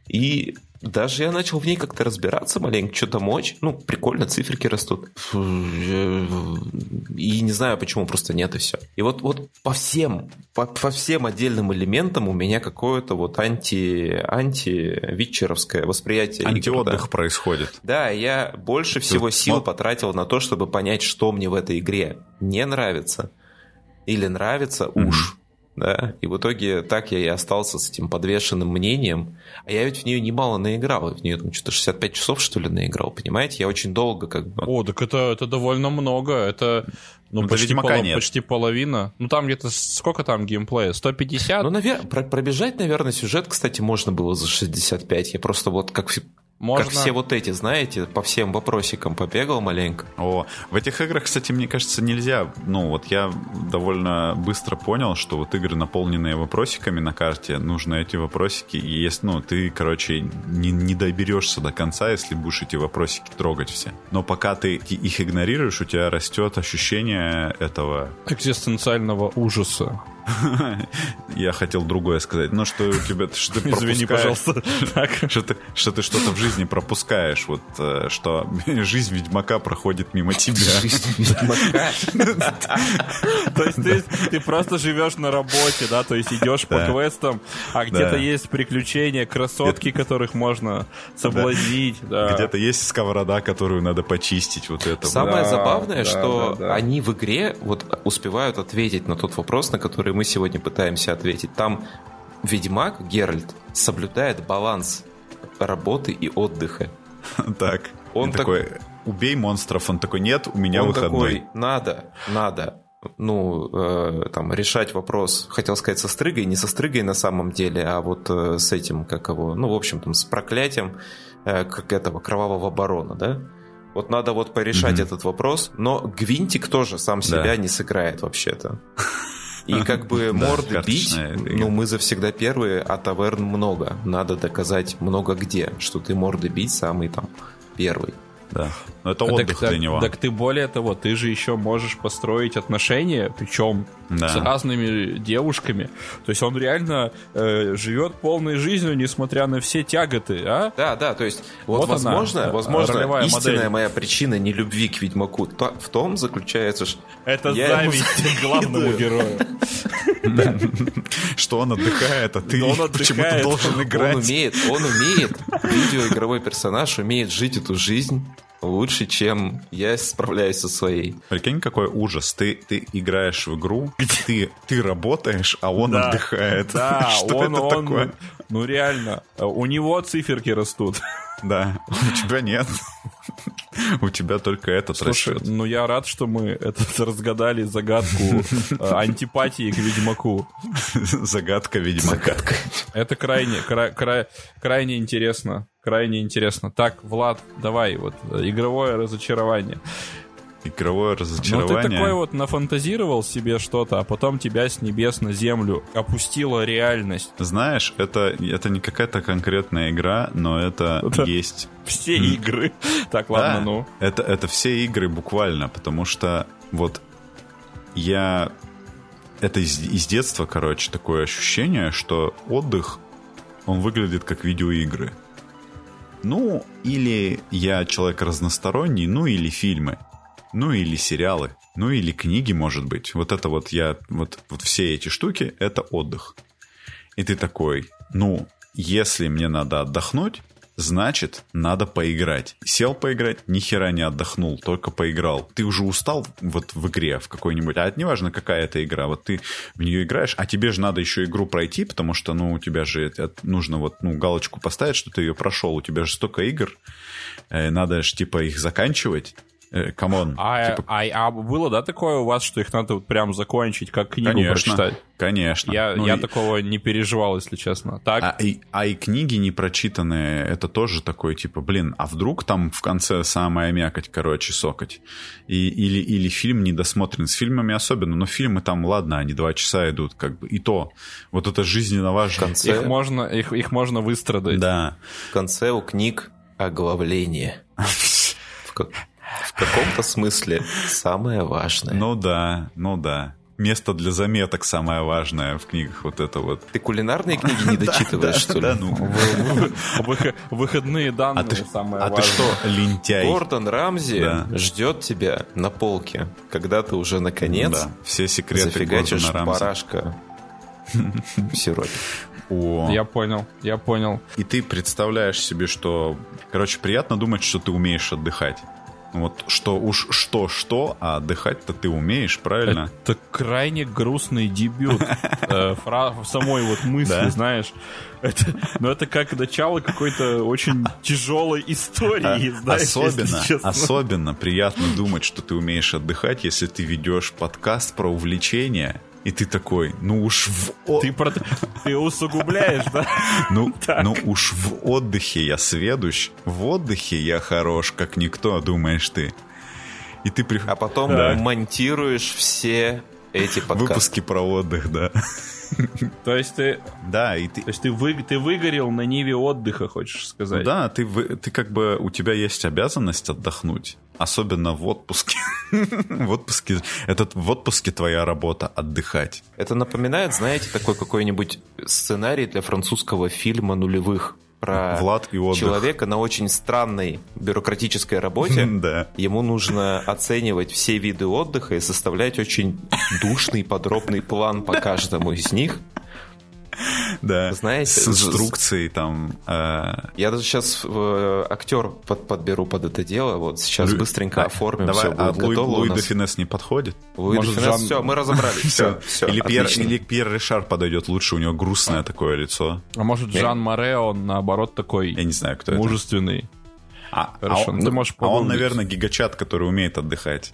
И даже я начал в ней как-то разбираться маленько, что-то мочь. Ну, прикольно, циферки растут. И не знаю, почему просто нет и все. И вот, вот по всем, по, по всем отдельным элементам у меня какое-то вот анти, анти-витчеровское восприятие. Антиотдых происходит. Да, я больше всего Ты сил потратил на то, чтобы понять, что мне в этой игре не нравится. Или нравится mm-hmm. Да, и в итоге так я и остался с этим подвешенным мнением, а я ведь в нее немало наиграл, в нее там что-то 65 часов, что ли, наиграл, понимаете, я очень долго как бы... О, так это, это довольно много, это ну, почти, пол, почти половина. Ну, там где-то сколько там геймплея? 150? Ну, наверное, пробежать, наверное, сюжет, кстати, можно было за 65. Я просто вот как Можно... Как все вот эти, знаете, по всем вопросикам побегал маленько. О, в этих играх, кстати, мне кажется, нельзя. Ну, вот я довольно быстро понял, что вот игры, наполненные вопросиками на карте, нужно эти вопросики, и есть, ну, ты, короче, не, не доберешься до конца, если будешь эти вопросики трогать все. Но пока ты их игнорируешь, у тебя растет ощущение этого... Экзистенциального ужаса. Я хотел другое сказать. Ну, что у тебя... Что ты Извини, пожалуйста. Что ты, что ты что-то в жизни пропускаешь. Вот, э, что жизнь Ведьмака проходит мимо тебя. Жизнь Ведьмака. То есть ты, просто живешь на работе, да, то есть идешь по квестам, а где-то есть приключения, красотки, которых можно соблазнить. Где-то есть сковорода, которую надо почистить. Вот это. Самое забавное, что они в игре вот успевают ответить на тот вопрос, на который мы сегодня пытаемся ответить. Там Ведьмак Геральт соблюдает баланс работы и отдыха. Так. Он такой, убей монстров. Он такой, нет, у меня выходной. такой, надо, надо, ну, э, там, решать вопрос, хотел сказать, со стрыгой, не со стрыгой на самом деле, а вот э, с этим, как его, ну, в общем, там, с проклятием, э, как этого, кровавого барона, да? Вот надо вот порешать Мгм. этот вопрос, но Гвинтик тоже сам себя не сыграет вообще-то. И как бы Да, морды бить, ну, мы завсегда первые, а таверн много. Надо доказать много где, что ты морды бить самый там первый. Да. Но это Так- отдых так, для него. так ты более того, ты же еще можешь построить отношения, причем Да. с разными девушками. То есть он реально э, живет полной жизнью, несмотря на все тяготы, а? Да, да, то есть вот, Вот она, возможно, э, возможно, ролевая истинная модель. моя причина нелюбви к Ведьмаку то- в том заключается, что Это зависть к главному герою. Что он отдыхает, а ты он почему-то отдыхает. должен он играть. умеет, он умеет, видеоигровой персонаж умеет жить эту жизнь лучше, чем я справляюсь со своей. Прикинь, какой ужас. Ты, ты играешь в игру, ты, ты работаешь, а он Да. отдыхает. Да, Что он, это он, такое? ну реально, у него циферки растут. Да, у тебя нет. У тебя только этот Слушай, растет. ну я рад, что мы этот разгадали загадку э, антипатии к Ведьмаку. Загадка Ведьмака. Это крайне, кра- кра- крайне интересно. Крайне интересно. Так, Влад, давай, вот, э, игровое разочарование. Игровое Ну, ты разочарование. такой вот нафантазировал себе что-то, а потом тебя с небес на землю опустила реальность. Знаешь, это, это не какая-то конкретная игра, но это Да. есть Все игры. Так, ладно, Да, ну. Это, это все игры буквально, потому что вот я... Это из, из детства, короче, такое ощущение, что отдых, он выглядит как видеоигры. Ну, или я человек разносторонний, ну, или фильмы, ну, или сериалы, ну, или книги, может быть. Вот это вот я... Вот, вот все эти штуки — это отдых. И ты такой, ну, если мне надо отдохнуть, значит, надо поиграть. Сел поиграть, ни хера не отдохнул, только поиграл. Ты уже устал вот в игре в какой-нибудь, а это не важно, какая это игра, вот ты в нее играешь, а тебе же надо еще игру пройти, потому что, ну, у тебя же это- нужно вот, ну, галочку поставить, что ты ее прошел, у тебя же столько игр, э, надо же, типа, их заканчивать. Э, Come on. А, Типа, а, а было, да, такое у вас, что их надо вот прям закончить, как книгу конечно, прочитать? конечно. Я, Ну я и- такого не переживал, если честно. Так, А и, а и книги не прочитанные, это тоже такой, типа, блин, а вдруг там в конце самая мякоть, короче, сокоть? И, или, или фильм недосмотрен. С фильмами особенно, но фильмы там, ладно, они два часа идут, как бы, и то. Вот это жизненно В важно. конце, их можно, их, их можно выстрадать. Да. в конце у книг оглавление. В, как- в каком-то смысле самое важное. Ну да, ну да. Место для заметок самое важное в книгах, вот это вот. Ты кулинарные книги не дочитываешь, что ли? Да, ну. Вых- Выходные данные А ты, самое а ты важное. что, лентяй? Гордон Рамзи ждет тебя на полке, когда ты уже наконец все секреты зафигачишь Гордона барашка в сиропе. О. Я понял, я понял. И ты представляешь себе, что... Короче, приятно думать, что ты умеешь отдыхать. Вот что уж что-что, а отдыхать-то ты умеешь, правильно? Это крайне грустный дебют э, самой вот мысли, знаешь. Это, ну, это как начало какой-то очень тяжелой истории, А- особенно, особенно приятно думать, что ты умеешь отдыхать, если ты ведешь подкаст про увлечения, И ты такой, ну уж в... Ты, про- ты усугубляешь, да? Ну, ну уж в отдыхе я сведущ, в отдыхе я хорош, как никто, думаешь ты. И ты при... А потом Да. монтируешь все эти подкасты. Выпуски про отдых, да. То есть ты, Да, и ты... то есть ты, вы, ты выгорел на ниве отдыха, хочешь сказать? Ну да, ты, вы- ты как бы, у тебя есть обязанность отдохнуть. Особенно в отпуске. В отпуске, этот, в отпуске твоя работа отдыхать. Это напоминает, знаете, такой какой-нибудь сценарий для французского фильма нулевых про Влад и отдых. человека на очень странной бюрократической работе. Да. Ему нужно оценивать все виды отдыха и составлять очень душный, подробный план по каждому из них. Да. Знаете, С инструкцией там. э, Я даже сейчас актер под- подберу под это дело. Вот сейчас Лю- быстренько а, оформим, Давай, все а будет Луи, готово. Луи нас. де Финес не подходит? Луи де Может, Финес, Жан- все, мы разобрались. Все, все, или, Пьер, или Пьер Ришар подойдет лучше, у него грустное такое лицо. А может, Жан Море, он наоборот такой Я не знаю, кто это. мужественный. А, Хорошо, а он, ты можешь а он, наверное, гигачат, который умеет отдыхать.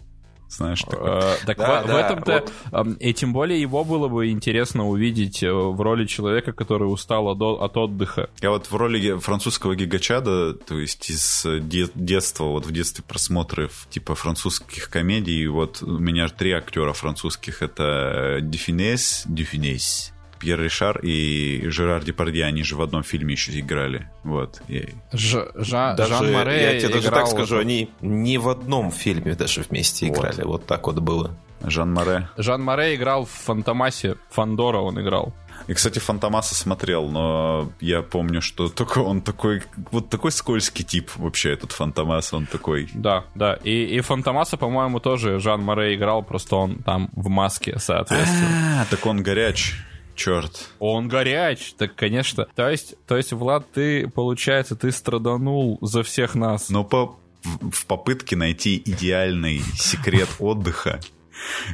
Знаешь, такой. Э, Так Да, в в да, этом-то... эм, И тем более его было бы интересно увидеть э, в роли человека, который устал от от отдыха. Я вот в роли французского гигачада, то есть из э, де- детства, вот в детстве просмотров типа французских комедий, вот у меня три актера французских, это Дюфинес, Дюфинес, Пьер Ришар и Жерар Депардье, они же в одном фильме еще играли. Вот. И- Ж- Жа- Даже, Жан Море я тебе даже так скажу, они ни в одном фильме даже вместе Вот. играли. Вот так вот было. Жан Море. Жан Море играл в Фантомасе. Фандора он играл. И, кстати, Фантомаса смотрел, но я помню, что только он такой, вот такой скользкий тип вообще, этот Фантомас, он такой... Да, да. И, и Фантомаса, по-моему, тоже Жан Море играл, просто он там в маске, соответственно. А, так он горяч, черт. Он горяч, так, конечно. То есть, то есть, Влад, ты, получается, ты страданул за всех нас. Но по, в, в попытке найти идеальный секрет отдыха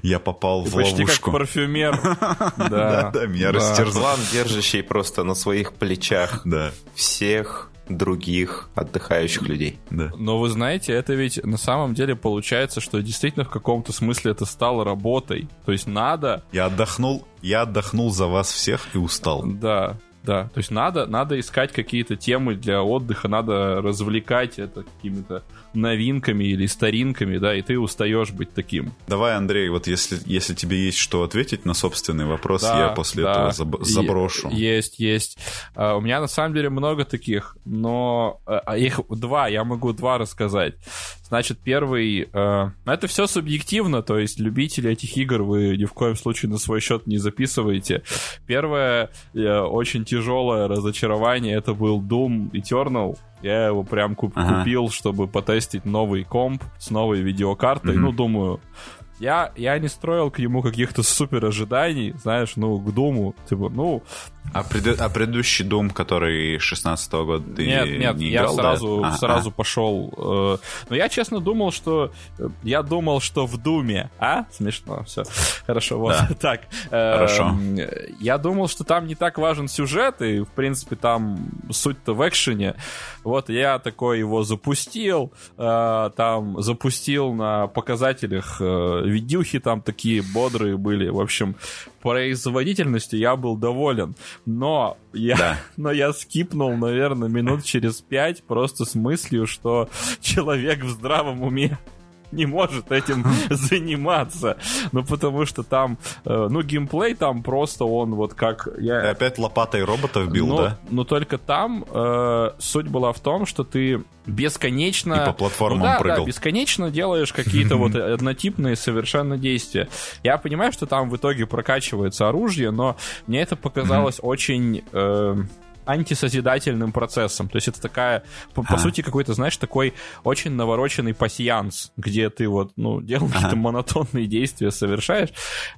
я попал Ты в почти ловушку. как парфюмер. Да, Да, меня растерзал. Держащий просто на своих плечах всех других отдыхающих людей. да. Но вы знаете, это ведь на самом деле получается, что действительно в каком-то смысле это стало работой. То есть надо, Я отдохнул, я отдохнул за вас всех и устал. да, да. То есть надо, надо искать какие-то темы для отдыха, надо развлекать это какими-то новинками или старинками, да, и ты устаешь быть таким. Давай, Андрей, вот если, если тебе есть что ответить на собственный вопрос, Да, я после да. этого заб- заброшу. Есть, есть. А, У меня на самом деле много таких, но а их два, я могу два рассказать. Значит, первый, э, это все субъективно, то есть любители этих игр вы ни в коем случае на свой счет не записываете. Первое э, очень тяжелое разочарование, это был Doom Eternal. Я его прям куп- Ага. купил, чтобы потестить новый комп с новой видеокартой. Мгм. Ну, думаю, я, я не строил к нему каких-то супер ожиданий, знаешь, ну, к Думу, типа, ну, А, пред- а предыдущий дом, который 16 года ты нет, нет, не я играл, да? сразу, А, сразу пошел. э, но я честно думал, что э, я думал, что в Думе, а? Смешно, все. Хорошо, вот Да. так. Э, Хорошо. м, Я думал, что там не так важен сюжет, и, в принципе, там суть-то в экшене. Вот я такой его запустил, э, там запустил на показателях э, видюхи там такие бодрые были. В общем, производительностью я был доволен. Но я, Да. но я скипнул, наверное, минут через пять просто с мыслью, что человек в здравом уме не может этим заниматься. Ну, потому что там, э, ну, геймплей там просто он вот как... Я, Ты опять лопатой роботов бил, но, да? но только там э, суть была в том, что ты бесконечно... И по платформам ну, да, прыгал. Да, бесконечно делаешь какие-то вот однотипные совершенно действия. Я понимаю, что там в итоге прокачивается оружие, но мне это показалось очень... э, антисозидательным процессом. То есть это такая, по, по сути, какой-то, знаешь, такой очень навороченный пассианс, где ты вот, ну, делаешь какие-то монотонные действия, совершаешь,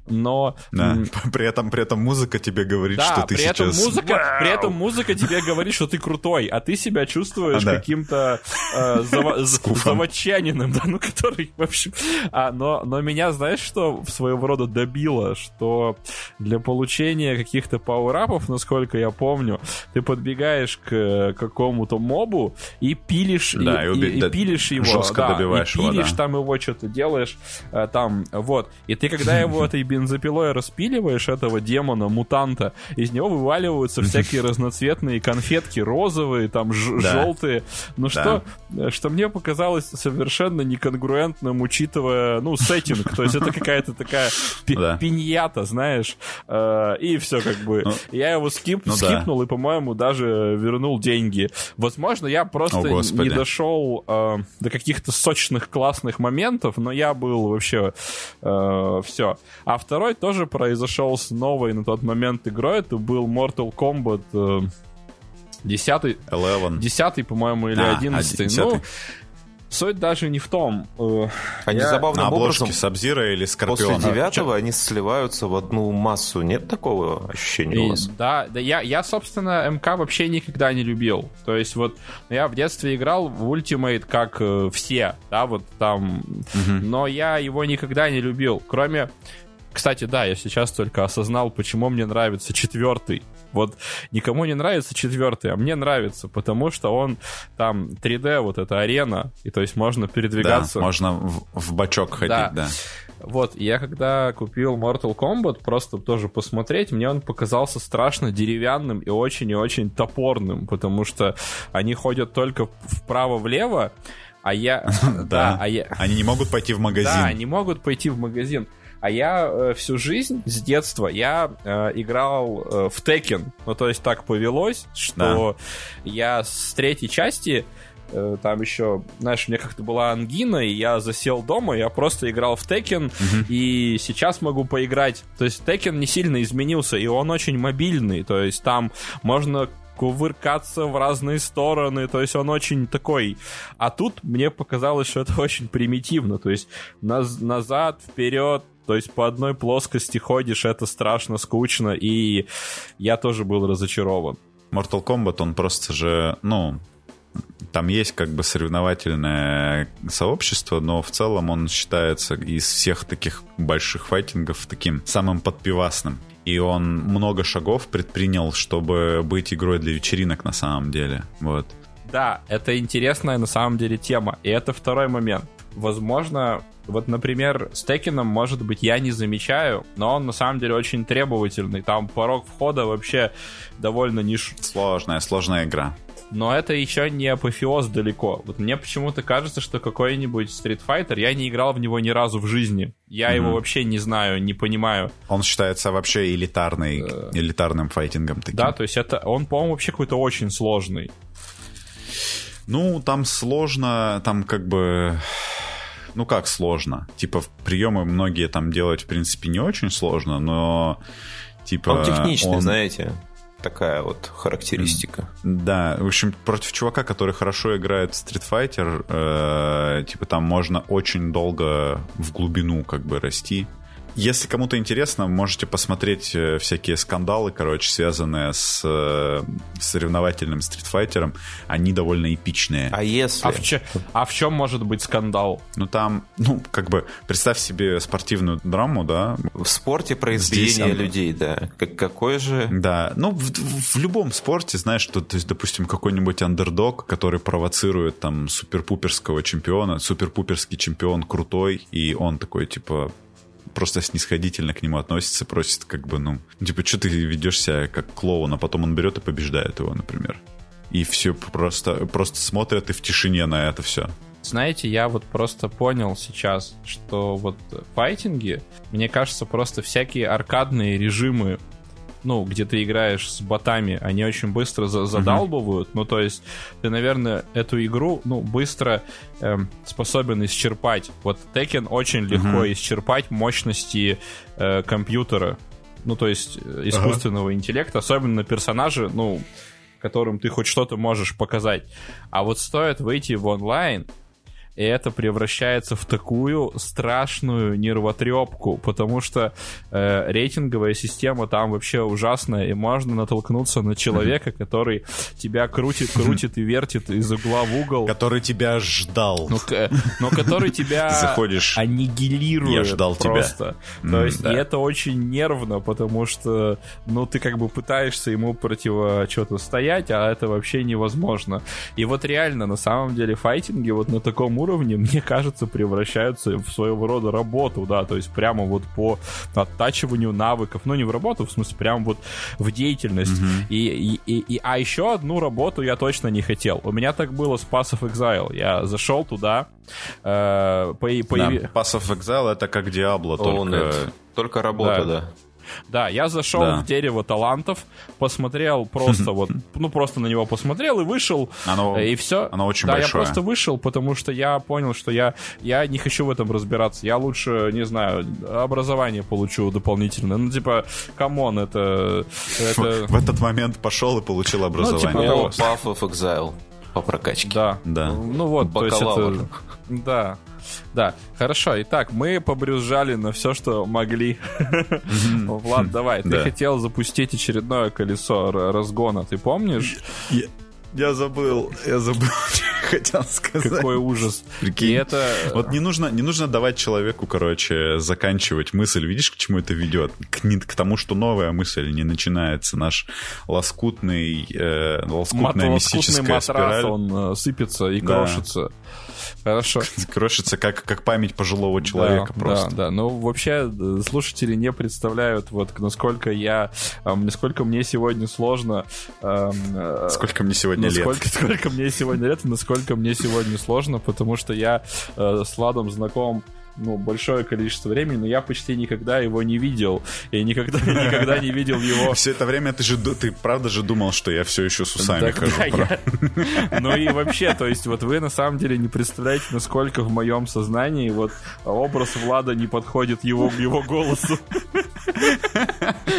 но... Да. При этом, при этом музыка тебе говорит, да, что ты при этом сейчас... музыка, при этом музыка тебе говорит, что ты крутой, а ты себя чувствуешь А, да. каким-то э, зава- заводчанином, да, ну который, в общем, а, но, но меня, знаешь, что в своего рода добило, что для получения каких-то пауэрапов, насколько я помню, ты подбегаешь к э, какому-то мобу и пилишь, Да, и, и уби- и- и пилишь его. жестко да, добиваешь и его, пилишь да. там его, что-то делаешь, э, там, вот. И ты, когда его этой бензопилой распиливаешь, этого демона, мутанта, из него вываливаются всякие разноцветные конфетки, розовые, там, желтые. Ну что, э, что мне показалось совершенно неконгруентным, учитывая, ну, сеттинг. То есть это какая-то такая пиньята, знаешь. И все как бы. Ну, Я его ну скипнул и, по-моему, даже вернул деньги. Возможно, я просто О, Господи. не дошел э, до каких-то сочных, классных моментов, но я был вообще все. А второй тоже произошел с новой на тот момент игрой. Это был Mortal Kombat э, 10 Eleven. Десятый, по-моему, или А, одиннадцатый. десятый. Ну, суть даже не в том. э, Они я- забавным На обложке образом Сабзира или после Скорпиона? девятого они сливаются в одну массу. Нет такого ощущения у И, вас? да, да, я, я, собственно, МК вообще никогда не любил. То есть вот я в детстве играл в Ultimate как э, все, да, вот там. Но я его никогда не любил. Кроме... Кстати, да, я сейчас только осознал, почему мне нравится четвертый. Вот никому не нравится четвертый, а мне нравится, потому что он там 3D, вот эта арена, и то есть можно Да, передвигаться. можно в, в бачок ходить, Да. да. Вот, я когда купил Mortal Kombat, просто тоже посмотреть, мне он показался страшно деревянным и очень и очень топорным, потому что они ходят только вправо-влево, а я... Да. а я... Они не могут пойти в магазин. Да, они могут пойти в магазин. А я э, всю жизнь с детства я э, играл э, в Tekken. Ну, то есть так повелось, что я с третьей части э, там еще, знаешь, у меня как-то была ангина, и я засел дома, я просто играл в Tekken, и сейчас могу поиграть. То есть Tekken не сильно изменился, и он очень мобильный, то есть там можно кувыркаться в разные стороны, то есть он очень такой. А тут мне показалось, что это очень примитивно, то есть наз- назад, вперед, то есть по одной плоскости ходишь, это страшно скучно, и я тоже был разочарован. Mortal Kombat, он просто же, ну, там есть как бы соревновательное сообщество, но в целом он считается из всех таких больших файтингов таким самым подпивасным. И он много шагов предпринял, чтобы быть игрой для вечеринок на самом деле. Вот. Да, это интересная на самом деле тема. И это второй момент. Возможно, вот, например, с Текином, может быть, я не замечаю, но он на самом деле очень требовательный. Там порог входа вообще довольно ниш... Сложная, сложная игра. Но это еще не апофеоз далеко. Вот мне почему-то кажется, что какой-нибудь Street Fighter, я не играл в него ни разу в жизни. Я его вообще не знаю, не понимаю. Он считается вообще элитарный, элитарным файтингом таким. Да, то есть это, он, по-моему, вообще какой-то очень сложный. Ну, там сложно, там как бы... Ну как сложно? Типа приемы многие там делать, в принципе, не очень сложно, но типа... Он техничный, он- знаете. Такая вот характеристика. Да, в общем, против чувака, который хорошо играет в Street Fighter, э, типа там можно очень долго в глубину как бы расти. Если кому-то интересно, можете посмотреть э, всякие скандалы, короче, связанные с э, соревновательным стритфайтером. Они довольно эпичные. А если... А в, чё- а в чем может быть скандал? Ну там, ну, как бы, представь себе спортивную драму, да? В спорте произведение оно- людей, да. Как, какой же... Да, ну в, в любом спорте, знаешь, что, то есть, допустим, какой-нибудь андердог, который провоцирует там супер-пуперского чемпиона, супер-пуперский чемпион крутой, и он такой, типа, просто снисходительно к нему относится, просит как бы, ну, типа, что ты ведешь себя как клоун, а потом он берет и побеждает его, например. И все просто, просто смотрят и в тишине на это все. Знаете, я вот просто понял сейчас, что вот файтинги, мне кажется, просто всякие аркадные режимы, ну, где ты играешь с ботами, они очень быстро за- задалбывают. Ну, то есть, ты, наверное, эту игру, ну, быстро эм, способен исчерпать. Вот Tekken очень легко исчерпать мощности э, компьютера. Ну, то есть, э, искусственного интеллекта, особенно персонажи, ну, которым ты хоть что-то можешь показать. А вот стоит выйти в онлайн, и это превращается в такую страшную нервотрепку, потому что э, рейтинговая система там вообще ужасная, и можно натолкнуться на человека, который тебя крутит, крутит и вертит из угла в угол. Который тебя ждал. Ну, к- но который тебя Заходишь. аннигилирует Я ждал тебя. просто. То М, есть, да. и это очень нервно, потому что, ну, ты как бы пытаешься ему противо что-то стоять, а это вообще невозможно. И вот реально, на самом деле, файтинги вот на таком уровне, мне кажется, превращаются в своего рода работу, да, то есть прямо вот по оттачиванию навыков, ну, не в работу, в смысле, прям вот в деятельность. И, и, и, и- а еще одну работу я точно не хотел. У меня так было с Pass of Exile. Я зашел туда, э, по- Да, появи- Pass of Exile это как Диабло, О, только... нет. Только работа, Да. да. Да, я зашел Да. в дерево талантов, посмотрел просто вот, ну просто на него посмотрел и вышел, Оно- и все. оно очень да, большое. я просто вышел, потому что я понял, что я, я не хочу в этом разбираться. Я лучше, не знаю, образование получу дополнительное. Ну, типа, come on, это... это... В этот момент пошел и получил типа образование. того. О, Path of Exile по прокачке. Да. Да. Ну вот, то есть Бакалавр. это... Да. Да, хорошо. Итак, мы побрюзжали на все, что могли. Влад, давай. Ты хотел запустить очередное колесо разгона, ты помнишь? Я, забыл, я забыл, что хотел сказать. Какой ужас. Прикинь. И это... Вот не нужно, не нужно давать человеку, короче, заканчивать мысль. Видишь, к чему это ведет? К, не- к тому, что новая мысль не начинается. Наш лоскутный, э, лоскутная Матросскутный мистическая матрас, спираль он э, сыпется и Да. крошится. Хорошо. крошится, как, как память пожилого человека да, просто. Да, да. Ну, вообще, слушатели не представляют, вот насколько я, насколько мне сегодня сложно. эм, Сколько мне сегодня лет? насколько, сколько мне сегодня лет, и насколько мне сегодня сложно, потому что я э, с Ладом знаком ну, большое количество времени, но я почти никогда его не видел. И никогда, никогда не видел его Все это время ты же, ты правда же думал, что я все еще с усами Так, хожу. да, я- Ну и вообще, то есть вот вы на самом деле не представляете, насколько в моем сознании вот образ Влада не подходит его, его голосу.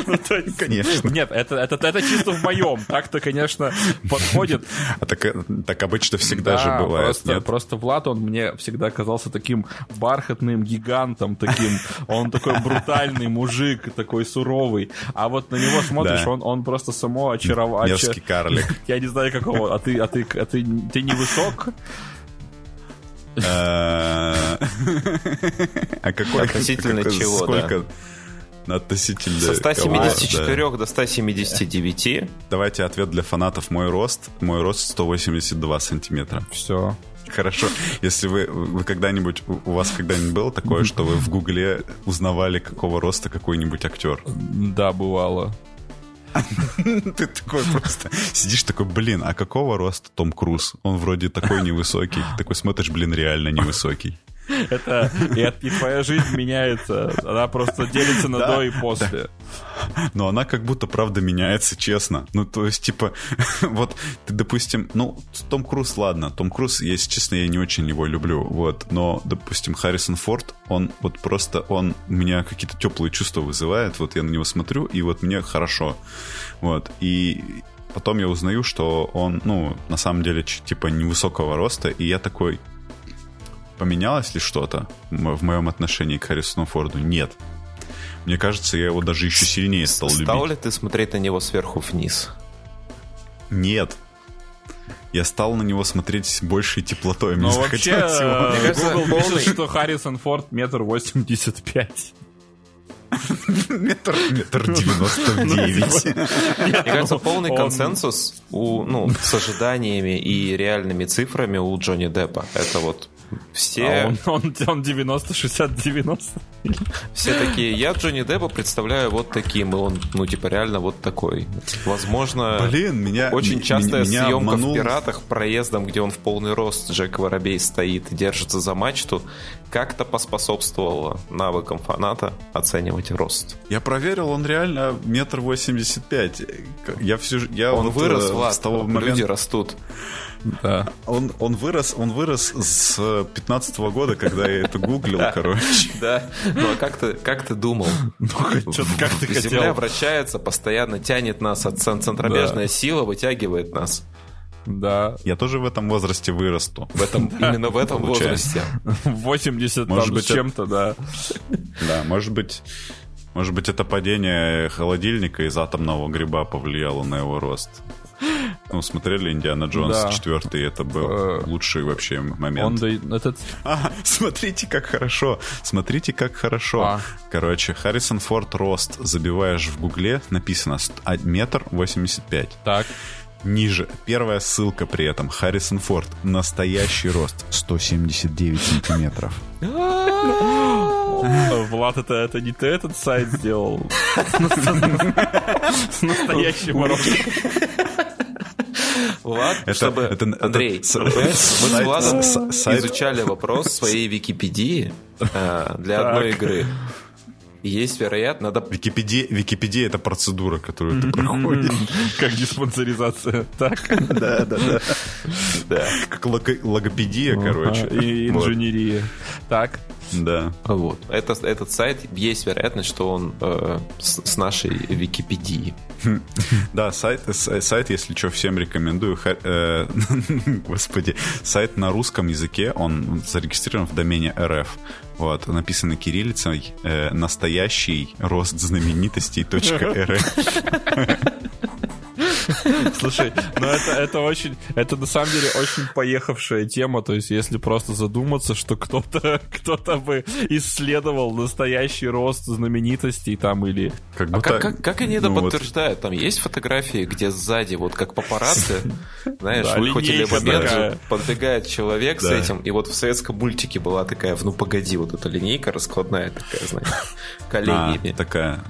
Ну, то есть- Конечно. Нет, это, это, это чисто в моем. Так-то, конечно, подходит. А так, э, так обычно всегда Да, же бывает, Просто, нет? просто Влад, он мне всегда казался таким бархатным гигантом, таким, он такой брутальный мужик, такой суровый. А вот на него смотришь, Да. он, он просто само очарование. Мерзкий карлик. Я не знаю какого, а ты, а ты, а ты, ты не высок? А какой... Относительно какой- чего, Сколько? Относительно... Со кого? 174 Да. до 179. Давайте ответ для фанатов. Мой рост. Мой рост 182 сантиметра. Все. Хорошо. Если вы, вы когда-нибудь, у вас когда-нибудь было такое, что вы в Гугле узнавали, какого роста какой-нибудь актер? Да, бывало. Ты такой просто сидишь такой, блин, а какого роста Том Круз? Он вроде такой невысокий. Такой смотришь, блин, реально невысокий. Это и, и твоя жизнь меняется. Она просто делится на Да, до и после. Но она как будто правда меняется, честно. Ну, то есть, типа, вот ты, допустим, ну, Том Круз, ладно, Том Круз, если честно, я не очень его люблю, вот, но, допустим, Харрисон Форд, он вот просто, он у меня какие-то теплые чувства вызывает, вот я на него смотрю, и вот мне хорошо, вот, и потом я узнаю, что он, ну, на самом деле, типа, невысокого роста, и я такой, поменялось ли что-то в моем отношении к Харрисону Форду? Нет. Мне кажется, я его даже еще сильнее стал любить. Стал ли ты смотреть на него сверху вниз? Нет. Я стал на него смотреть с большей теплотой. Мне Но вообще, его- э, Мне кажется, Google полный- пишет, что Харрисон Форд метр восемьдесят пять. метр, метр девяносто девять. Мне кажется, ну, полный он- консенсус у, ну, с ожиданиями и реальными цифрами у Джонни Деппа. Это вот все, А он, он, он 90, 60, 90. все такие, я Джонни Деппа представляю вот таким, и он, ну, типа, реально вот такой. Возможно, Блин, меня... очень частая меня съемка обманул- в «Пиратах» проездом, где он в полный рост, Джек Воробей стоит и держится за мачту, как-то поспособствовало навыкам фаната оценивать рост. Я проверил, он реально метр восемьдесят пять. Я всю... Я Он вот, вырос, э, Влад, с того люди момента... растут. Да. Он, он вырос, он вырос с 15 года, когда я это гуглил, короче. Да, ну а как ты, как ты думал? Что-то как ты Земля хотел. вращается, постоянно тянет нас, от цен- центробежная сила вытягивает нас. Да. Я тоже в этом возрасте вырасту. В этом, именно в этом Получается. возрасте. 80 Может там быть, с чем-то, да. Да, может быть, может быть, это падение холодильника из атомного гриба повлияло на его рост. Ну, смотрели Индиана Джонс Да. 4, это был Э, лучший вообще Он момент. да- этот... А, смотрите, как хорошо. Смотрите, как хорошо. А. Короче, Харрисон Форд рост. Забиваешь в гугле, написано а, метр восемьдесят пять. Так. Ниже. Первая ссылка при этом. Харрисон Форд. Настоящий рост. 179 сантиметров. Влад, это, это не ты этот сайт сделал? С настоящим ростом. Влад, Это- чтобы... это- это Андрей, понимаешь, мы с Владом изучали вопрос своей Википедии э, для одной игры. Есть вероятно, надо... Википедия, Википедия это процедура, которую ты проходишь. Как диспансеризация. Так. Да, да, да. Как лого- логопедия, короче. И инженерия. Так. Да. Вот. Это, этот сайт, есть вероятность, что он э, с, с нашей Википедии. Да, сайт, с- сайт, если что, всем рекомендую. Ха- э, Господи, сайт на русском языке, он зарегистрирован в домене РФ. Вот, написано кириллицей э, «Настоящий рост знаменитостей .рф». Слушай, ну это, это очень, это на самом деле очень поехавшая тема, то есть если просто задуматься, что кто-то, кто-то бы исследовал настоящий рост знаменитостей там или... Как А будто- как, как, как они это ну вот, подтверждают? Там есть фотографии, где сзади, вот как папарацци, знаешь, Да, выхватили линейка момент, подбегает человек с этим, и вот в советском мультике была такая, ну погоди, вот эта линейка раскладная такая, знаешь, а, коленями. такая,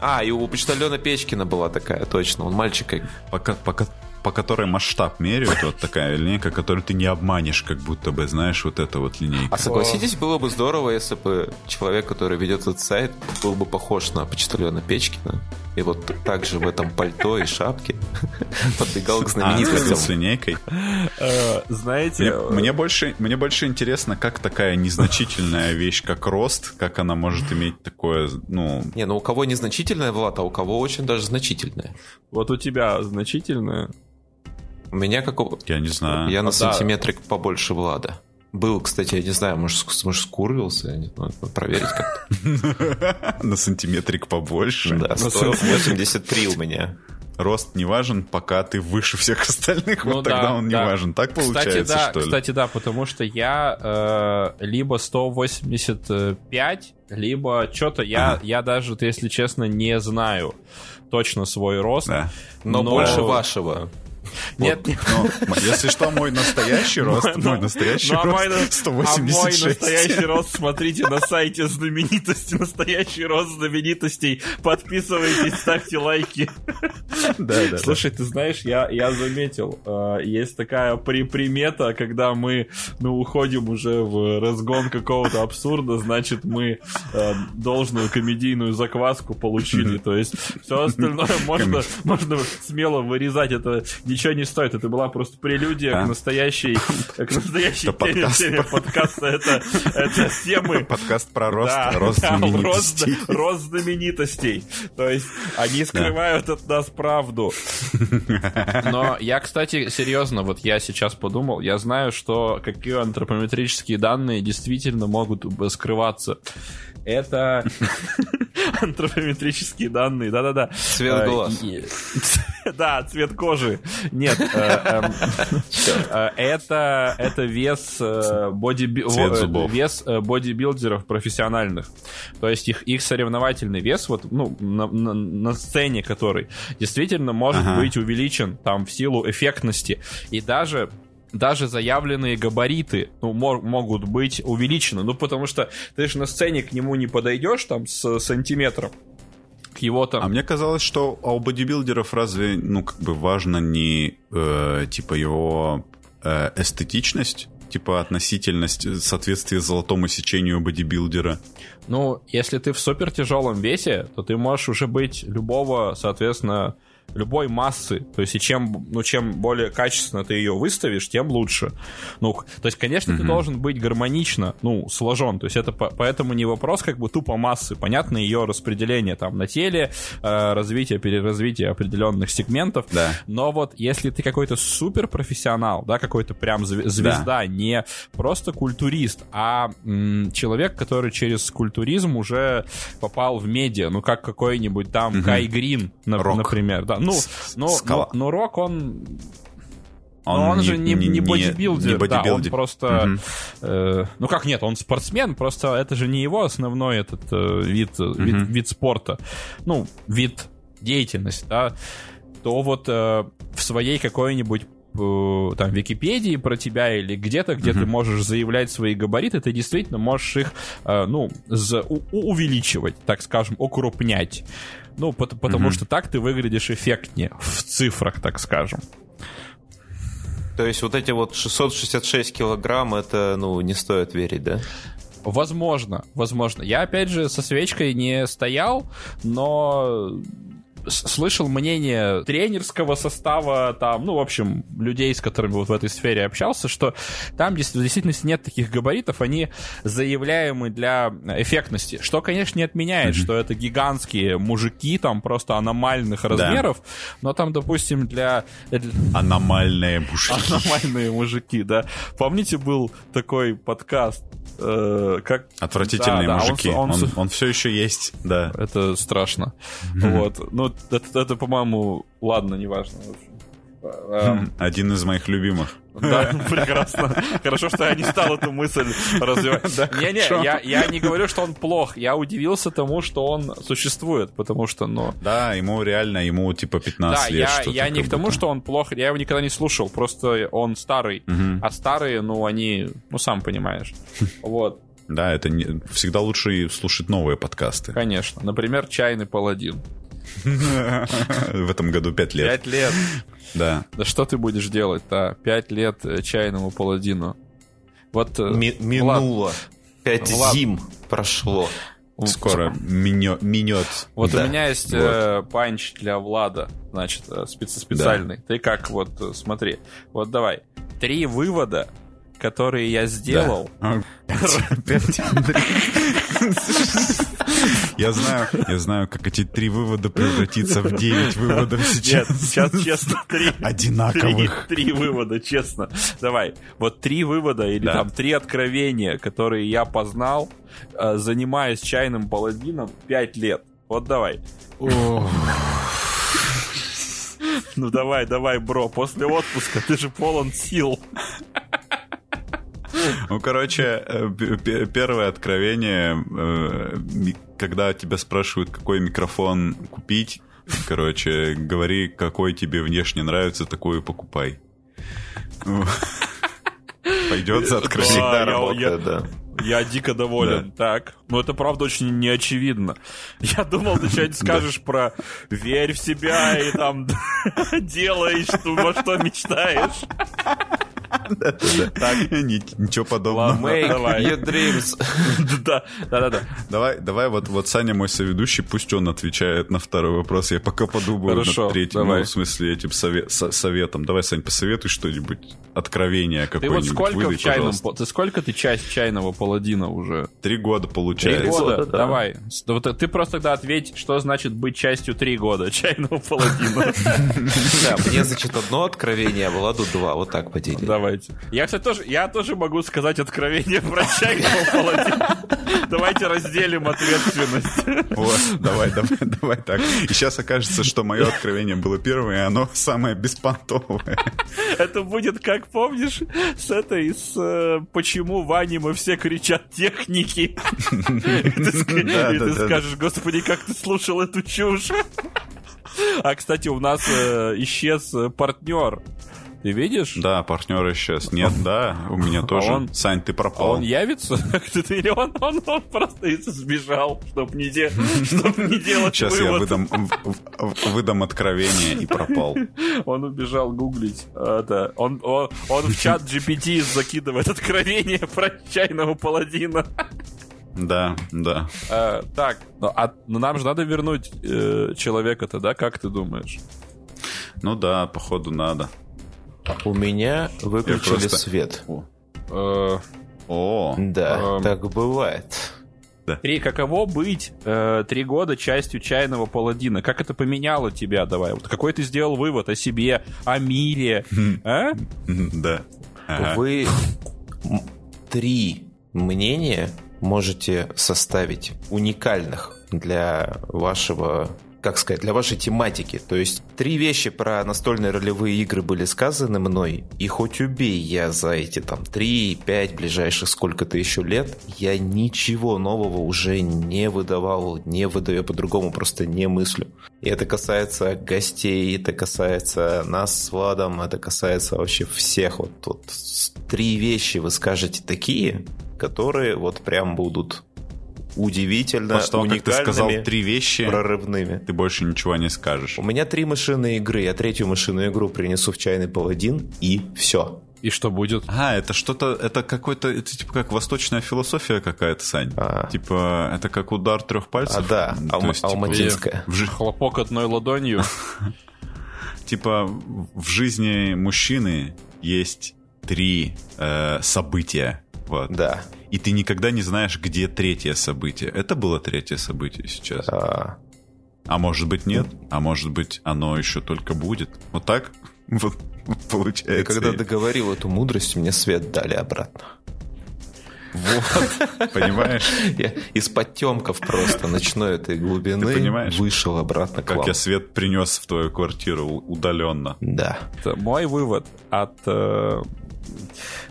А, и у почтальона Печкина была такая, точно, он мальчика. по, ко- по, ко- по которой масштаб меряют, вот такая линейка, которую ты не обманешь, как будто бы, знаешь, вот эта вот линейка. А согласитесь, было бы здорово, если бы человек, который ведет этот сайт, был бы похож на почтальона Печкина, и вот так же в этом пальто и шапке подбегал к А, знаменитостям. с линейкой. э, знаете... Мне, э, мне больше, мне больше интересно, как такая незначительная вещь, как рост, как она может иметь такое, ну, Не, ну у кого незначительная Влад, а у кого очень даже значительная. Вот у тебя значительное... У меня какого... я не знаю. Я на А, да. сантиметрик побольше Влада. Был, кстати, я не знаю, может, может скурвился, я не знаю, надо проверить как-то. На сантиметрик побольше. Да, стоил 83 у меня. Рост не важен, пока ты выше всех остальных, Ну вот да, тогда он не да. важен. Так Кстати, получается, да, что ли? кстати, да, потому что я э, либо 185, либо что-то я, Ага. я даже, вот, если честно, не знаю точно свой рост. Да. Но, Но- больше вашего. Нет, нет. Ну, если что, мой настоящий рост, Ну, мой настоящий ну, а рост на- 186. А мой настоящий рост смотрите на сайте знаменитости. Настоящий рост знаменитостей. Подписывайтесь, ставьте лайки. Да, да, Слушай, ты знаешь, я, я заметил, э, есть такая при примета, когда мы ну, уходим уже в разгон какого-то абсурда, значит, мы э, должную комедийную закваску получили. То есть все остальное можно, можно смело вырезать. Это ничего не стоит. Это была просто прелюдия А? к настоящей, к настоящей теме, подкаст. теме подкаста. Это, это темы Подкаст про рост, да, рост да, рост, знаменитостей. рост знаменитостей. То есть они скрывают от нас правду. Но я, кстати, серьезно, вот я сейчас подумал, я знаю, что какие антропометрические данные действительно могут скрываться. Это антропометрические данные, да-да-да. Цвет Э, глаз. Да, цвет кожи. Нет, э, эм, э, это это вес э, вес бодибилдеров профессиональных. То есть их их соревновательный вес вот ну на, сцене, который действительно может быть увеличен там в силу эффектности и даже даже заявленные габариты ну, мо- могут быть увеличены. Ну, потому что ты же на сцене к нему не подойдешь там с сантиметром. К его там... А мне казалось, что а у бодибилдеров разве, ну, как бы важно не, э, типа, его э, эстетичность, типа, относительность, соответствие золотому сечению бодибилдера? Ну, если ты в супер тяжелом весе, то ты можешь уже быть любого, соответственно, любой массы. То есть, и чем, ну, чем более качественно ты ее выставишь, тем лучше. Ну, то есть, конечно, mm-hmm. ты должен быть гармонично, ну, сложен. То есть, это по- поэтому не вопрос как бы тупо массы. Понятно ее распределение там на теле, э, развитие, переразвитие определенных сегментов. Да. Но вот если ты какой-то суперпрофессионал, да, какой-то прям звезда, да. не просто культурист, а м- человек, который через культуризм уже попал в медиа, ну, как какой-нибудь там угу. Кай Грин, на- например. Да, ну, но, но, но Рок, он он, но он не, же не, не, не бодибилдер, не бодибилдер. да, он просто... Угу. Э, ну как нет, он спортсмен, просто это же не его основной этот э, вид, угу. вид, вид спорта. Ну, вид деятельности, да. То вот э, в своей какой-нибудь э, там Википедии про тебя или где-то, где mm-hmm. ты можешь заявлять свои габариты, ты действительно можешь их, э, ну, за, у, увеличивать, так скажем, укрупнять. Ну, потому mm-hmm. что так ты выглядишь эффектнее в цифрах, так скажем. То есть вот эти вот 666 килограмм, это, ну, не стоит верить, да? Возможно, возможно. Я, опять же, со свечкой не стоял, но слышал мнение тренерского состава, там, ну, в общем, людей, с которыми вот в этой сфере общался, что там в действительности нет таких габаритов, они заявляемы для эффектности, что, конечно, не отменяет, mm-hmm. что это гигантские мужики, там, просто аномальных размеров, да. но там, допустим, для... Аномальные мужики. Аномальные мужики, да. Помните, был такой подкаст, э, как... Отвратительные да, мужики. Да, он, он, он, он все еще есть, да. Это страшно. Mm-hmm. Вот. Ну, это, это по-моему, ладно, неважно. В общем. Хм, один из моих любимых. Да, прекрасно. Хорошо, что я не стал эту мысль развивать. Не-не, я, я не говорю, что он плох. Я удивился тому, что он существует, потому что, ну... Да, ему реально, ему типа 15 да, лет. Да, я, я не к тому, что он плох, я его никогда не слушал, просто он старый. Угу. А старые, ну, они, ну, сам понимаешь. Вот. Да, это не, всегда лучше слушать новые подкасты. Конечно. Например, «Чайный паладин». В этом году 5 лет. 5 лет. Да. Да что ты будешь делать-то? 5 лет э, чайному паладину. Вот... Э, Ми- минуло. 5 Влад... зим прошло. Скоро минет. минет. Вот да. у меня есть вот. э, панч для Влада, значит, специ специальный. Да. Ты как, вот, смотри. Вот давай. Три вывода, которые я сделал. Да. Я знаю, я знаю, как эти три вывода превратиться в девять выводов сейчас. Нет, сейчас честно три. Одинаковых. Три, три вывода, честно. Давай, вот три вывода или да. там три откровения, которые я познал, э, занимаясь чайным паладином пять лет. Вот давай. Ну давай, давай, бро, после отпуска ты же полон сил. Ну, короче, э, первое откровение, э, когда тебя спрашивают, какой микрофон купить, короче, говори, какой тебе внешне нравится, такой и покупай. Пойдет за откровение. Всегда работает, да. Я дико доволен. Да. Так. Ну, это правда очень неочевидно. Я думал, ты что-нибудь скажешь про верь в себя и там делай, что, во что мечтаешь. Ничего подобного. Make your dreams. Да, да, да. Давай, давай, вот, вот Саня мой соведущий, пусть он отвечает на второй вопрос. Я пока подумаю над третьим, ну, в смысле, этим советом. Давай, Сань, посоветуй что-нибудь, откровение какое-нибудь. Ты вот сколько в чайном, ты сколько ты часть чайного паладина уже? Три года получается. Три года, давай. Ты просто тогда ответь, что значит быть частью три года чайного паладина. Да, мне, значит, одно откровение, а Владу два. Вот так поделили давайте. Я, кстати, тоже, я тоже могу сказать откровение про паладина. Давайте разделим ответственность. Вот, давай, давай, давай так. И сейчас окажется, что мое откровение было первое, и оно самое беспонтовое. Это будет, как помнишь, с этой, с э, «Почему в аниме все кричат техники?» И ты скажешь, господи, как ты слушал эту чушь? А, кстати, у нас э, исчез партнер ты видишь? Да, партнер исчез. Нет, да, у меня а тоже. Он, Сань, ты пропал. А он явится? Или он, он, он просто сбежал, чтобы не, де, чтоб не делать Сейчас вывод. я выдам, выдам откровение и пропал. Он убежал гуглить. Это, он, он, он в чат GPT закидывает откровение про чайного паладина. Да, да. А, так, ну, а, ну нам же надо вернуть э, человека-то, да? Как ты думаешь? Ну да, походу надо. У меня выключили просто- свет. Э, О, Да, Эм. так бывает. Три, каково быть э, три года частью чайного паладина? Как это поменяло тебя? Давай, вот какой ты сделал вывод о себе, о мире? а? да. Ага. Вы три мнения можете составить уникальных для вашего как сказать, для вашей тематики. То есть три вещи про настольные ролевые игры были сказаны мной, и хоть убей я за эти там 3-5 ближайших сколько-то еще лет, я ничего нового уже не выдавал, не выдаю по-другому, просто не мыслю. И это касается гостей, это касается нас с Владом, это касается вообще всех. Вот, вот три вещи вы скажете такие, которые вот прям будут удивительно После того, как ты сказал уникальными, три вещи, прорывными. ты больше ничего не скажешь. У меня три машинные игры, я третью машинную игру принесу в чайный паладин, и все. И что будет? А, это что-то, это какой-то, это типа как восточная философия какая-то, Сань. А. Типа, это как удар трех пальцев. А, да, алма- есть, типа, алматинская. в, жи- Хлопок одной ладонью? типа, в жизни мужчины есть три э, события. Вот. Да. И ты никогда не знаешь, где третье событие. Это было третье событие сейчас. А, А может быть нет, а может быть оно еще только будет. Вот так вот и получается. когда договорил эту мудрость, мне свет дали обратно. Вот, понимаешь, Я из подтемков просто ночной этой глубины Ты понимаешь, вышел обратно к как вам. я свет принес в твою квартиру удаленно. Да. Это Мой вывод от э,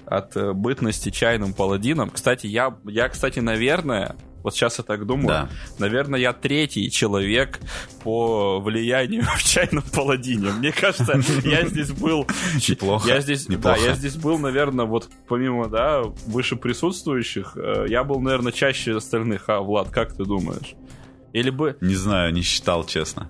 от э, бытности чайным паладином. Кстати, я, я, кстати, наверное, вот сейчас я так думаю, Да. наверное, я третий человек по влиянию в чайном паладине. Мне кажется, я здесь был... Неплохо, Я здесь, неплохо. да, я здесь был, наверное, вот помимо, да, выше присутствующих, э, я был, наверное, чаще остальных. А, Влад, как ты думаешь? Или бы... Не знаю, не считал, честно.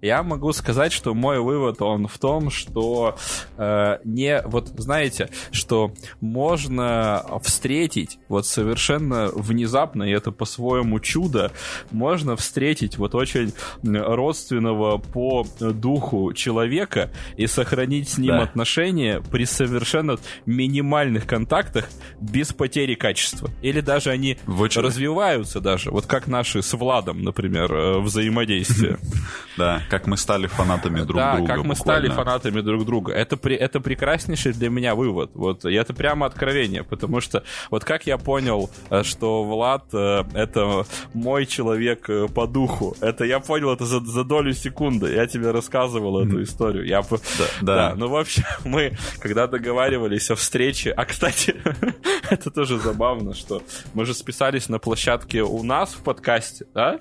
Я могу сказать, что мой вывод он в том, что э, не вот знаете, что можно встретить вот совершенно внезапно и это по-своему чудо, можно встретить вот очень родственного по духу человека и сохранить с ним Да. отношения при совершенно минимальных контактах без потери качества. Или даже они очень- развиваются даже, вот как наши с Владом, например, э, взаимодействие. Да, как мы стали фанатами друг да, друга. как мы буквально. стали фанатами друг друга. Это, при, это прекраснейший для меня вывод. Вот, и это прямо откровение, потому что вот как я понял, э, что Влад э, это мой человек э, по духу, это я понял это за, за долю секунды. Я тебе рассказывал эту историю. Я, п- да. ну, в общем, мы, когда договаривались о встрече... А, кстати, это тоже забавно, что мы же списались на площадке у нас в подкасте, да?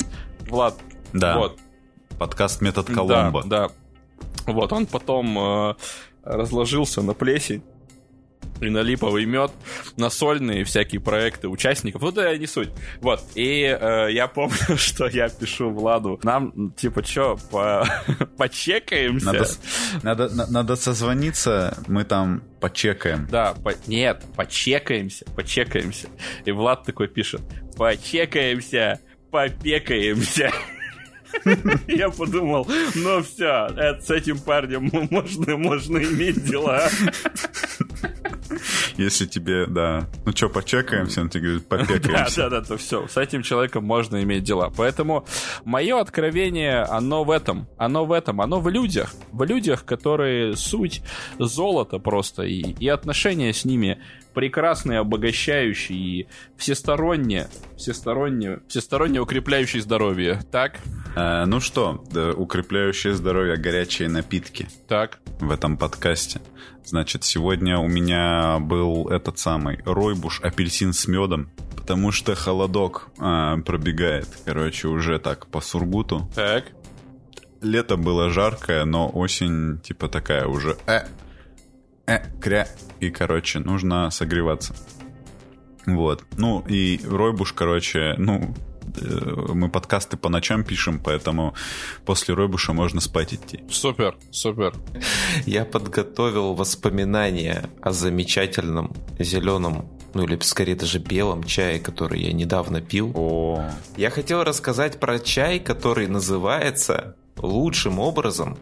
Влад, Да. вот. Подкаст «Метод Коломбо». Да, да. Вот, он потом э, разложился на плесень и на липовый мед, на сольные всякие проекты участников. Ну, да, не суть. Вот, и э, я помню, что я пишу Владу, нам, типа, чё, по... почекаемся? Надо, надо, на- надо созвониться, мы там почекаем. Да, по- нет, почекаемся, почекаемся. И Влад такой пишет, почекаемся, попекаемся. Я подумал, ну все, с этим парнем можно, можно иметь дела. Если тебе, да. Ну что, почекаемся? Он тебе говорит, Да, попекаемся. да, да, то все. С этим человеком можно иметь дела. Поэтому мое откровение, оно в этом. Оно в этом. Оно в людях. В людях, которые суть золота просто. И, и отношения с ними прекрасные, обогащающие и всесторонне, всесторонне, всесторонне укрепляющие здоровье. Так? Э, ну что, да, укрепляющие здоровье горячие напитки Так. в этом подкасте. Значит, сегодня у меня был этот самый ройбуш апельсин с медом, потому что холодок а, пробегает, короче, уже так по Сургуту. Так. Лето было жаркое, но осень типа такая уже э, э, кря. И, короче, нужно согреваться. Вот. Ну, и Ройбуш, короче, ну, э, мы подкасты по ночам пишем, поэтому после Ройбуша можно спать идти. Супер, супер. Я подготовил воспоминания о замечательном зеленом, ну или скорее даже белом чае, который я недавно пил. О, Я хотел рассказать про чай, который называется лучшим образом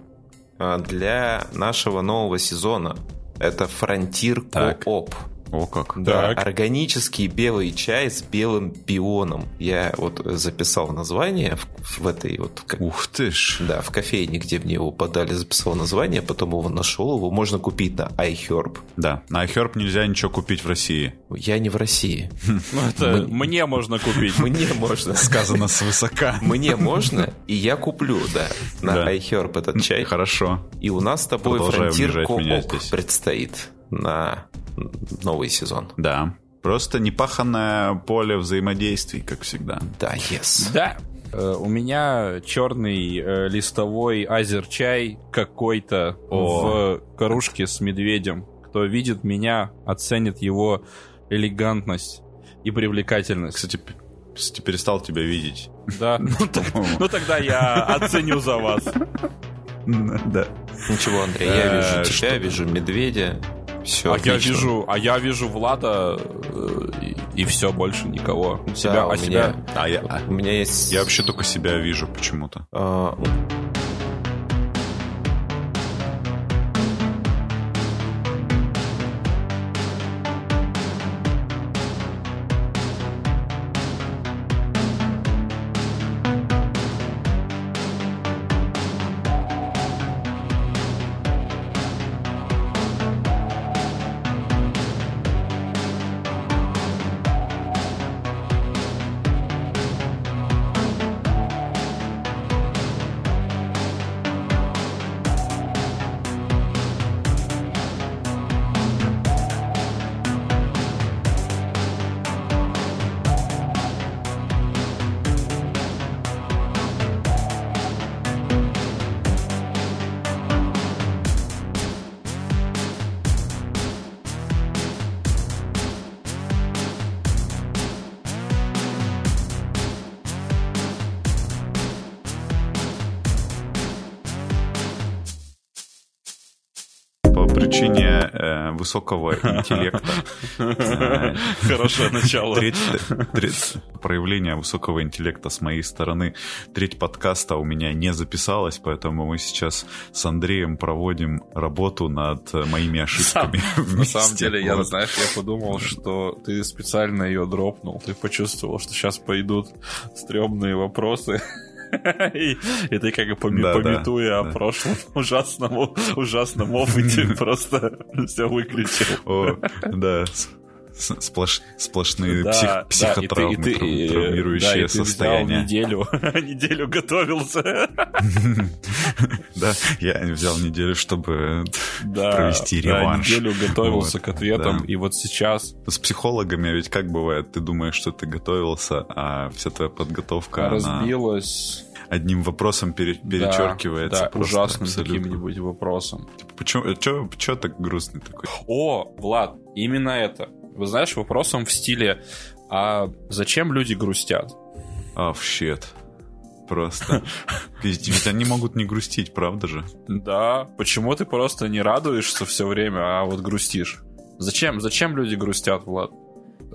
а, для нашего нового сезона. Это Frontier. Co-op. О, как. Да, Так. органический белый чай с белым пионом. Я вот записал название в, в этой вот Ух ты ж. да, в кофейне, где мне его подали, записал название, потом его нашел. Его можно купить на iHerb. Да, на iHerb нельзя ничего купить в России. Я не в России. Ну, это мне можно купить. Мне можно. Сказано свысока. Мне можно, и я куплю, да, на iHerb этот чай. Хорошо. И у нас с тобой Co-op здесь. предстоит на новый сезон. Да. Просто непаханное поле взаимодействий, как всегда. Да, yes. Да. Э, У меня черный э, листовой азер-чай какой-то О. в кружке с медведем. Кто видит меня, оценит его элегантность и привлекательность. Кстати, кстати, перестал тебя видеть. Да. Ну, ну тогда я оценю за вас. Да. Ничего, Андрей, я Э, вижу тебя, вижу медведя. Все А я вижу, а я вижу Влада э, и, все больше никого. Себя, у а меня- себя. А я, а, У меня есть... я вообще только себя вижу почему-то. а, высокого интеллекта. Хорошее начало. Проявления высокого интеллекта с моей стороны. Треть подкаста у меня не записалась, поэтому мы сейчас с Андреем проводим работу над моими ошибками. На самом деле, я, знаешь, я подумал, что ты специально ее дропнул. Ты почувствовал, что сейчас пойдут стрёмные вопросы. И, ты как бы пометуя о прошлом ужасном, опыте, просто все выключил. Да, сплош- сплошные Да, псих- да, и ты- психотравмы, и ты- э, травмирующие да, и ты взял состояния. неделю, неделю готовился. Да, я взял неделю, чтобы Да, провести да, реванш. неделю готовился к ответам, да. и вот сейчас С психологами ведь как бывает, ты думаешь, что ты готовился, а вся твоя подготовка разбилась одним вопросом пере- да, перечеркивается. да, просто ужасным абсолютно. каким-нибудь вопросом. Типа, почему, чё, чё так грустный такой? О, Влад, именно это. Вы знаешь, вопросом в стиле, а зачем люди грустят? А, в щет. Просто. Ведь они могут не грустить, правда же? Да, почему ты просто не радуешься все время, а вот грустишь? Зачем, зачем люди грустят, Влад?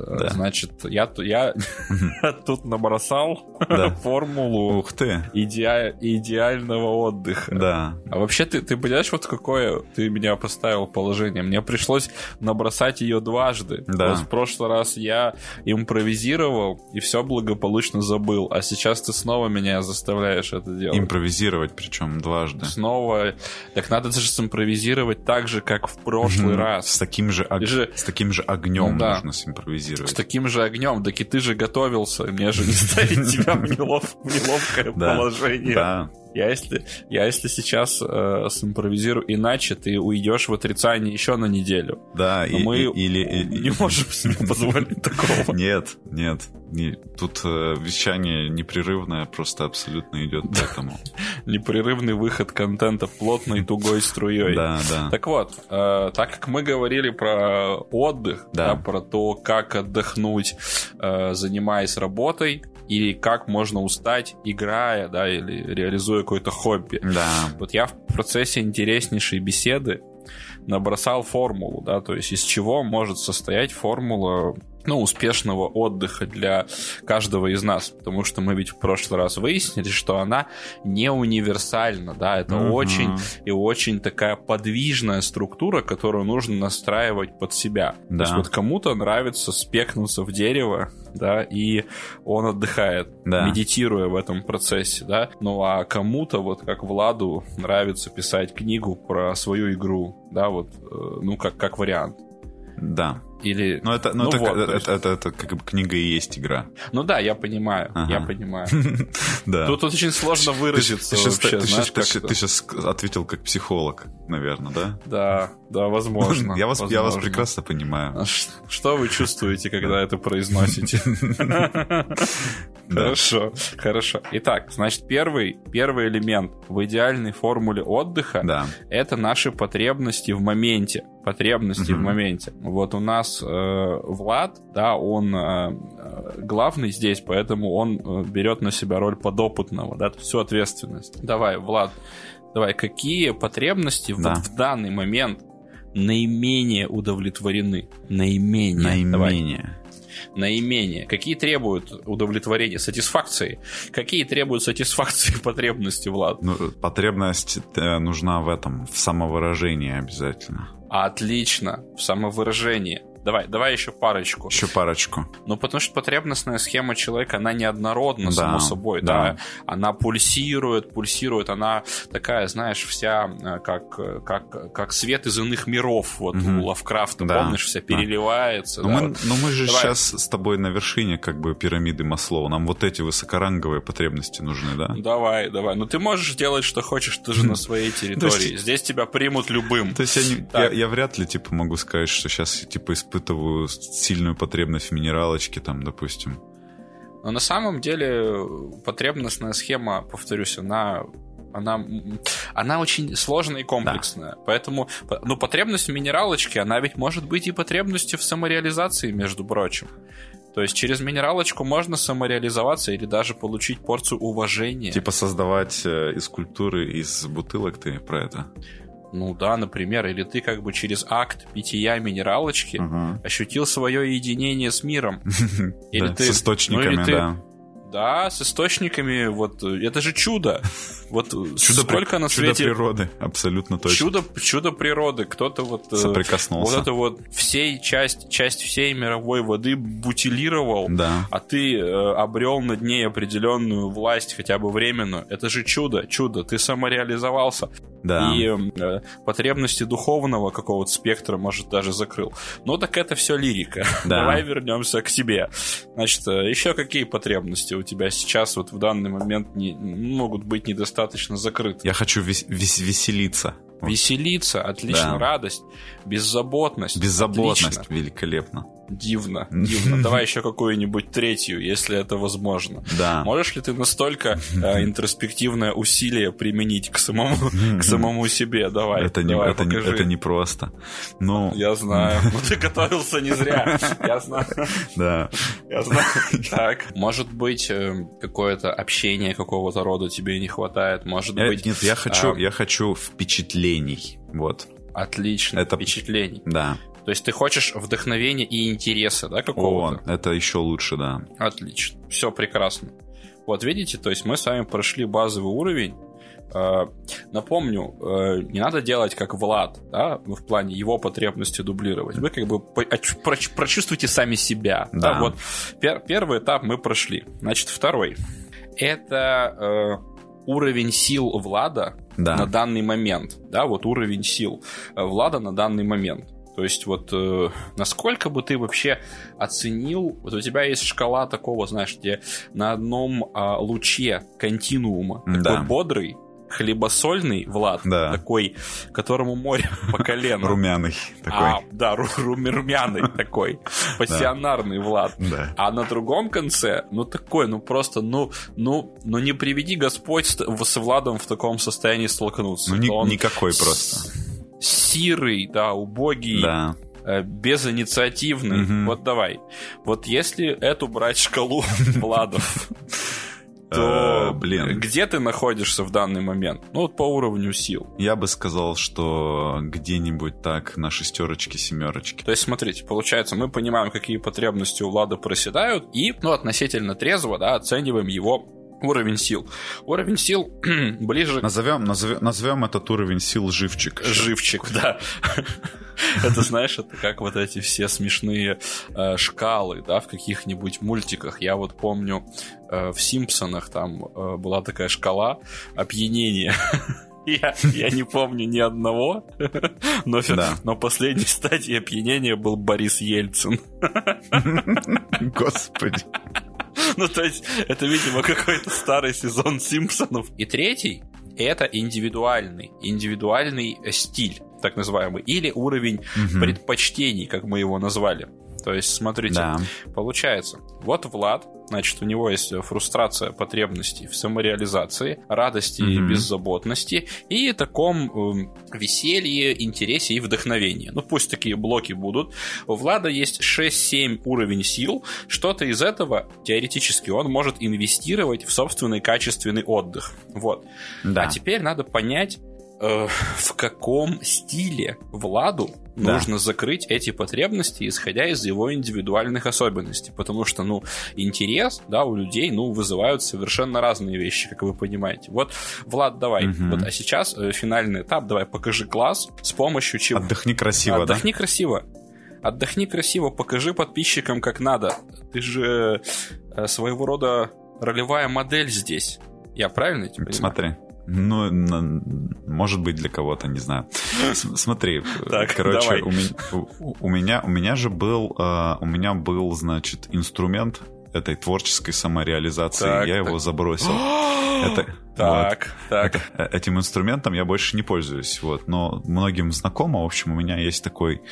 Да. Значит, я, я тут набросал Да. формулу Ух ты. идеа- идеального отдыха. Да. А вообще, ты, ты понимаешь, вот какое ты меня поставил положение? Мне пришлось набросать ее дважды. Да. Вот в прошлый раз я импровизировал и все благополучно забыл. А сейчас ты снова меня заставляешь это делать. Импровизировать, причем дважды. Снова. Так надо же симпровизировать так же, как в прошлый раз. С таким же, ог- же- с таким же огнем Ну да. нужно симпровизировать. С таким же огнем. И ты же готовился. Мне же не ставить тебя в нелов- в неловкое Да. положение. Да. Я если, я если сейчас э, симпровизирую иначе, ты уйдешь в отрицание еще на неделю. Да, Но и- мы и- или... и- не можем себе позволить такого. Нет, нет. не- тут э, вещание непрерывное просто абсолютно идет к этому. Непрерывный выход контента плотной тугой струей. Да, да. Так вот, э, так как мы говорили про отдых, Да. да, про то, как отдохнуть, э, занимаясь работой, или как можно устать, играя, да, или реализуя какое-то хобби. Да. Вот я в процессе интереснейшей беседы набросал формулу, да, то есть из чего может состоять формула ну, успешного отдыха для каждого из нас, потому что мы ведь в прошлый раз выяснили, что она не универсальна, да, это угу. очень и очень такая подвижная структура, которую нужно настраивать под себя. Да. То есть вот кому-то нравится спекнуться в дерево, да, и он отдыхает, да. медитируя в этом процессе, да, ну а кому-то, вот как Владу, нравится писать книгу про свою игру, да, вот, э, ну, как, как вариант. Да. Или... Ну, это, ну, ну это, вот, это, это, это, это как бы книга и есть игра. Ну да, я понимаю, ага. я понимаю. да. Тут, тут очень сложно выразиться ты, вообще, ты, знаешь, ты, ты, ты сейчас ответил как психолог, наверное, да? Да, да, возможно. я, вас, возможно. я вас прекрасно понимаю. А что вы чувствуете, когда это произносите? Хорошо, хорошо. Итак, значит, первый, первый элемент в идеальной формуле отдыха это наши потребности в моменте. Потребности в моменте. Вот у нас э, Влад, да, он э, главный здесь, поэтому он э, берет на себя роль подопытного, да, всю ответственность. Давай, Влад, давай, какие потребности да. вот в данный момент наименее удовлетворены? Наименее. Наименее. Давай наименее, какие требуют удовлетворения, сатисфакции, какие требуют сатисфакции потребности, Влад? Ну, потребность э, нужна в этом, в самовыражении обязательно. Отлично, в самовыражении. Давай, давай еще парочку. Еще парочку. Ну, потому что потребностная схема человека, она неоднородна, да, само собой, да. да. Она пульсирует, пульсирует, она такая, знаешь, вся э, как, как, как свет из иных миров. Вот угу. у Лавкрафта, да. помнишь, вся переливается. Но, да, мы, вот. но мы же давай. сейчас с тобой на вершине как бы пирамиды Маслоу. Нам вот эти высокоранговые потребности нужны, да? Давай, давай. Ну, ты можешь делать, что хочешь, ты же на своей территории. Здесь тебя примут любым. То есть я, вряд ли, типа, могу сказать, что сейчас, типа, испытываю сильную потребность в минералочке, там, допустим. Но на самом деле потребностная схема, повторюсь, она она, она очень сложная и комплексная. Да. Поэтому, ну, потребность в минералочке, она ведь может быть и потребностью в самореализации, между прочим. То есть через минералочку можно самореализоваться или даже получить порцию уважения. Типа создавать э, из культуры, из бутылок ты про это? Ну да, например, или ты как бы через акт питья минералочки угу. ощутил свое единение с миром. Или да, ты, с источниками, ну, ты, да. Да, с источниками, вот, это же чудо. Вот чудо сколько при... на свете... Чудо природы, абсолютно точно. Чудо, чудо природы. Кто-то вот... Э, Соприкоснулся. Вот это вот всей часть, часть всей мировой воды бутилировал, да. а ты э, обрел над ней определенную власть, хотя бы временную. Это же чудо, чудо. Ты самореализовался. Да. И э, потребности духовного какого-то спектра, может, даже закрыл. Ну так это все лирика. Да. Давай вернемся к тебе. Значит, э, еще какие потребности у тебя сейчас вот в данный момент не, могут быть недостаточно закрыты? Я хочу вес, вес, веселиться. Веселиться, отлично, да. радость, беззаботность. Беззаботность, отлично. великолепно. Дивно, дивно. Давай еще какую-нибудь третью, если это возможно. Да. Можешь ли ты настолько э, интроспективное усилие применить к самому, к самому себе? Давай. Это не, давай, это не, это не просто. Ну, я знаю. Ну ты готовился не зря. Я знаю. Да. Я знаю. Так. Может быть э, какое-то общение какого-то рода тебе не хватает. Может быть. Нет, я хочу, а, я хочу впечатлений. Вот. Отлично. Это впечатлений. Да. То есть ты хочешь вдохновения и интереса, да, какого-то? О, это еще лучше, да. Отлично. Все прекрасно. Вот видите, то есть мы с вами прошли базовый уровень. Э, напомню, э, не надо делать как Влад, да, в плане его потребности дублировать. Вы как бы прочувствуйте сами себя. Да. Да, вот пер, первый этап мы прошли. Значит, второй. Это э, уровень сил Влада да. на данный момент. Да, вот уровень сил Влада на данный момент. То есть вот э, насколько бы ты вообще оценил, вот у тебя есть шкала такого, знаешь, где на одном э, луче континуума да. такой бодрый, хлебосольный Влад, да. такой, которому море по колено. Румяный такой. А, да, ру румяный такой, пассионарный Влад. Да. А на другом конце, ну такой, ну просто, ну, ну, ну не приведи Господь с, Владом в таком состоянии столкнуться. Ну ни, он никакой просто сирый, да, убогий, да. Э, безинициативный. Угу. Вот давай. Вот если эту брать шкалу Владов, то Э, блин. где ты находишься в данный момент? Ну, вот по уровню сил. Я бы сказал, что где-нибудь так на шестерочке, семерочке. То есть, смотрите, получается, мы понимаем, какие потребности у Влада проседают, и, ну, относительно трезво, да, оцениваем его уровень сил. Уровень сил ближе Назовем, назовем, назовем этот уровень сил живчик. живчик, да. Это, знаешь, это как вот эти все смешные э, шкалы, да, в каких-нибудь мультиках. Я вот помню, э, в «Симпсонах» там э, была такая шкала опьянения. Я, я не помню ни одного, но, Да. но последней стадией опьянения был Борис Ельцин. Господи. Ну, то есть, это, видимо, какой-то старый сезон Симпсонов. И третий — это индивидуальный, индивидуальный э, стиль, так называемый, или уровень Мгм. предпочтений, как мы его назвали. То есть, смотрите, Да. получается, вот Влад, значит, у него есть фрустрация потребностей в самореализации, радости и Мгм. беззаботности и таком эм, веселье, интересе и вдохновении. Ну, пусть такие блоки будут. У Влада есть 6-7 уровень сил. Что-то из этого, теоретически, он может инвестировать в собственный качественный отдых. Вот. Да. А теперь надо понять, э, в каком стиле Владу Да. нужно закрыть эти потребности, исходя из его индивидуальных особенностей. Потому что, ну, интерес, да, у людей, ну, вызывают совершенно разные вещи, как вы понимаете. Вот, Влад, давай. Мгм. Вот, а сейчас э, финальный этап. Давай, покажи класс с помощью чего. Отдохни красиво, да? Отдохни красиво. Отдохни красиво, покажи подписчикам, как надо. Ты же э, своего рода ролевая модель здесь. Я правильно тебя понимаю? Смотри. Ну, может быть, для кого-то, не знаю. Смотри, Так, короче, давай. у, меня, у- у меня у меня же был, э, у меня был, значит, инструмент этой творческой самореализации. Так, я так. его забросил. Это, Так, так. вот. Э, Этим инструментом я больше не пользуюсь, вот. Но многим знакомо. В общем, у меня есть такой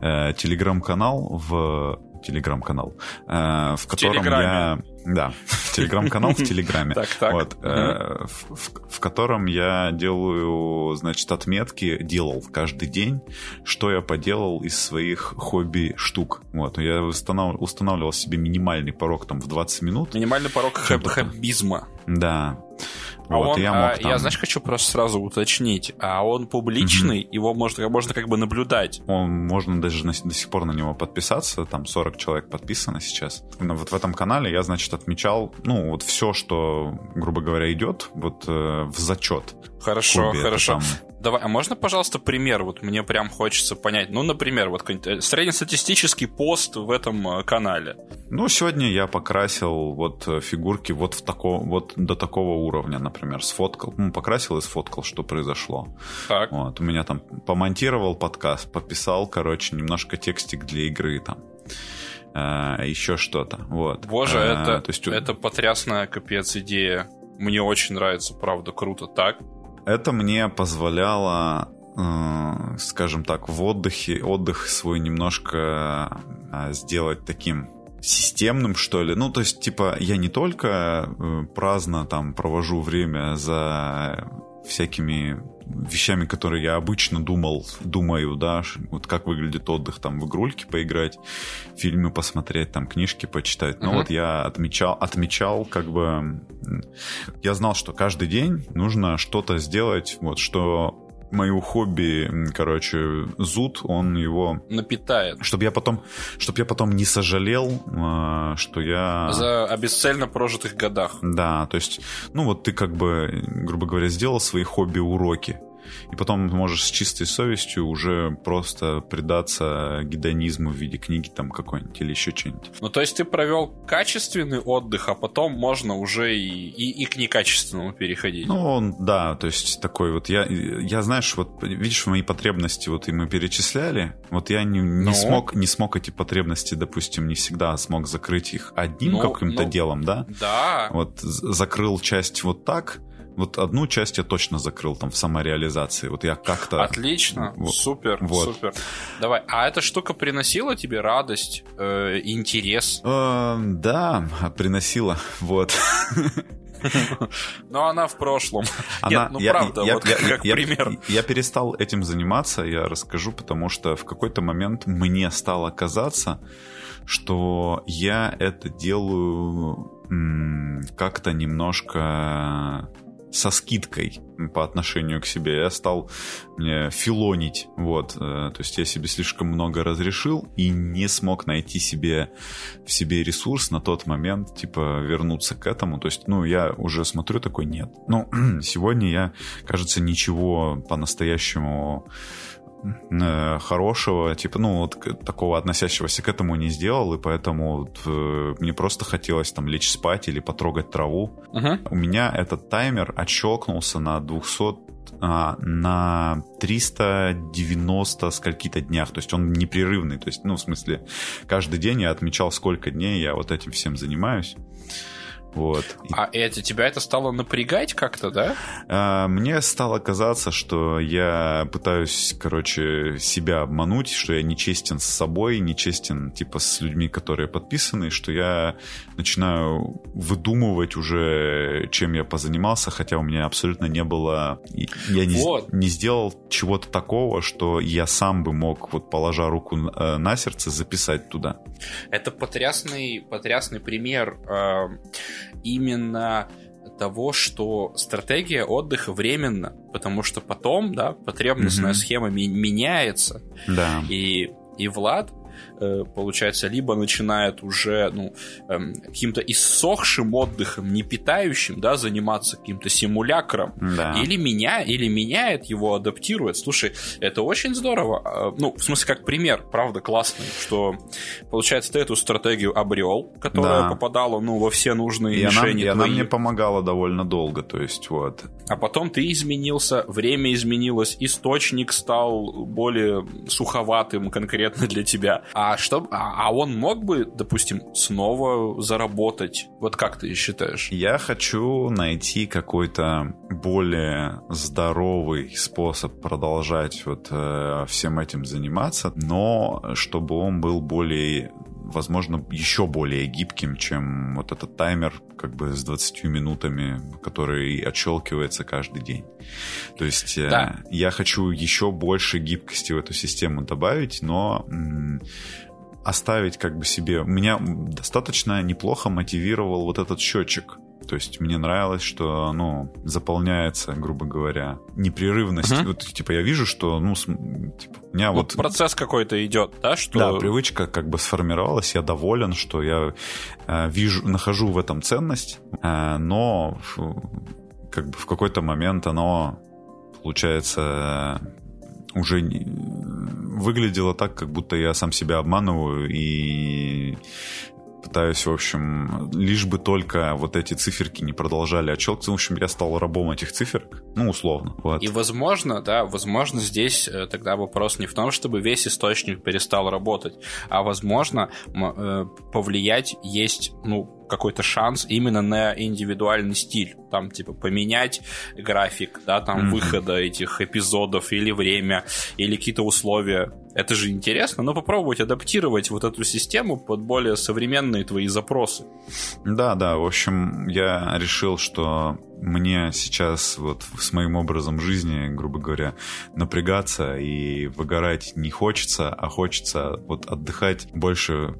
э, телеграм-канал в телеграм-канал, э, в котором Телеграме. я, да, телеграм-канал в телеграме. Так, так. Вот, э, в, в- в котором я делаю, значит, отметки, делал каждый день, что я поделал из своих хобби-штук. Вот, я установ- устанавливал себе минимальный порог там в 20 минут. Минимальный порог хоб- хоббизма. Да. А вот, он, и я а, мог там... я, знаешь, хочу просто сразу уточнить. А он публичный, его можно, можно как бы наблюдать. Он, можно даже на- до сих пор на него подписаться, там 40 человек подписано сейчас. Вот в этом канале я, значит, отмечал, ну, вот все, что, грубо говоря, идет вот э, в зачет. Хорошо, это хорошо. там- Давай, а можно, пожалуйста, пример? Вот мне прям хочется понять. Ну, например, вот э, среднестатистический пост в этом э, канале. Ну, сегодня я покрасил вот э, фигурки вот в тако, вот до такого уровня, например, сфоткал, ну, покрасил и сфоткал, что произошло. Так. Вот, у меня там помонтировал подкаст, пописал, короче, немножко текстик для игры там. Э, еще что-то, вот. Боже, Э, это, то есть это потрясная капец идея. Мне очень нравится, правда, круто. Так. Это мне позволяло, э, скажем так, в отдыхе, отдых свой немножко сделать таким системным, что ли. Ну, то есть, типа, я не только э, праздно там провожу время за всякими вещами, которые я обычно думал, думаю, да, вот как выглядит отдых, там, в игрульки поиграть, фильмы посмотреть, там, книжки почитать. Но Мгм. вот я отмечал, отмечал, как бы, я знал, что каждый день нужно что-то сделать, вот, что мою хобби, короче, зуд, он его Напитает. чтобы я потом, чтобы я потом не сожалел, э, что я За о бесцельно прожитых годах. да, то есть, ну вот ты как бы, грубо говоря, сделал свои хобби-уроки, и потом можешь с чистой совестью уже просто предаться гедонизму в виде книги там какой-нибудь или еще что-нибудь. Ну, то есть ты провел качественный отдых, а потом можно уже и, и, и к некачественному переходить. Ну, да, то есть такой вот, я, я знаешь, вот видишь, мои потребности вот и мы перечисляли, вот я не, не Ну? смог, не смог эти потребности, допустим, не всегда смог закрыть их одним Ну, каким-то ну. делом, да, Да. вот закрыл часть вот так, вот одну часть я точно закрыл там в самореализации. Вот я как-то... Отлично, Вот. супер, Вот. супер. Давай, а эта штука приносила тебе радость, э, интерес? Э, да, приносила, вот. Но она в прошлом. Она- Нет, ну я- правда, я- вот я- как я- пример. Я перестал этим заниматься, я расскажу, потому что в какой-то момент мне стало казаться, что я это делаю как-то немножко со скидкой по отношению к себе. Я стал филонить, вот. Э, то есть я себе слишком много разрешил и не смог найти себе в себе ресурс на тот момент, типа, вернуться к этому. То есть, ну, я уже смотрю такой, нет. Ну, сегодня я, кажется, ничего по-настоящему хорошего, типа, ну, вот такого относящегося к этому не сделал, и поэтому вот, э, мне просто хотелось там лечь спать или потрогать траву. Uh-huh. У меня этот таймер отщелкнулся на 200 а, на 390 скольки-то днях, то есть он непрерывный, то есть, ну, в смысле, каждый день я отмечал, сколько дней я вот этим всем занимаюсь. Вот. А это тебя это стало напрягать как-то, да? А, мне стало казаться, что я пытаюсь, короче, себя обмануть, что я нечестен с собой, нечестен, типа, с людьми, которые подписаны, что я начинаю выдумывать уже, чем я позанимался, хотя у меня абсолютно не было... Я не, вот. не сделал чего-то такого, что я сам бы мог, вот положа руку э, на сердце, записать туда. Это потрясный, потрясный пример именно того, что стратегия отдыха временна, потому что потом, да, потребностная mm-hmm. схема меняется. Да. И, и Влад получается, либо начинает уже ну, эм, каким-то иссохшим отдыхом, не питающим, да, заниматься каким-то симулякром, да. или меня, или меняет его, адаптирует. Слушай, это очень здорово. А, ну, в смысле, как пример, правда, классный, что, получается, ты эту стратегию обрел, которая да. попадала, ну, во все нужные и решения. Она, и она мне помогала довольно долго, то есть, вот. А потом ты изменился, время изменилось, источник стал более суховатым конкретно для тебя. А что, а, а он мог бы, допустим, снова заработать? Вот как ты считаешь? Я хочу найти какой-то более здоровый способ продолжать вот э, всем этим заниматься, но чтобы он был более возможно, еще более гибким, чем вот этот таймер как бы с 20 минутами, который отщелкивается каждый день. То есть э, да. я хочу еще больше гибкости в эту систему добавить, но оставить как бы себе... Меня достаточно неплохо мотивировал вот этот счетчик. То есть мне нравилось, что, ну, заполняется, грубо говоря, непрерывность. Uh-huh. Вот, типа, я вижу, что, ну, типа, у меня вот... вот... Процесс какой-то идет, да? Что... Да, привычка как бы сформировалась, я доволен, что я э, вижу, нахожу в этом ценность, э, но как бы в какой-то момент оно, получается, уже выглядело так, как будто я сам себя обманываю и пытаюсь, в общем, лишь бы только вот эти циферки не продолжали отщелкиваться. В общем, я стал рабом этих циферок, ну, условно. Вот. И, возможно, да, возможно, здесь э, тогда вопрос не в том, чтобы весь источник перестал работать, а, возможно, э, повлиять есть, ну, какой-то шанс именно на индивидуальный стиль. Там, типа, поменять график, да, там, mm-hmm. выхода этих эпизодов или время, или какие-то условия. Это же интересно, но попробовать адаптировать вот эту систему под более современные твои запросы. Да, да, в общем, я решил, что мне сейчас вот с моим образом жизни, грубо говоря, напрягаться и выгорать не хочется, а хочется вот отдыхать больше,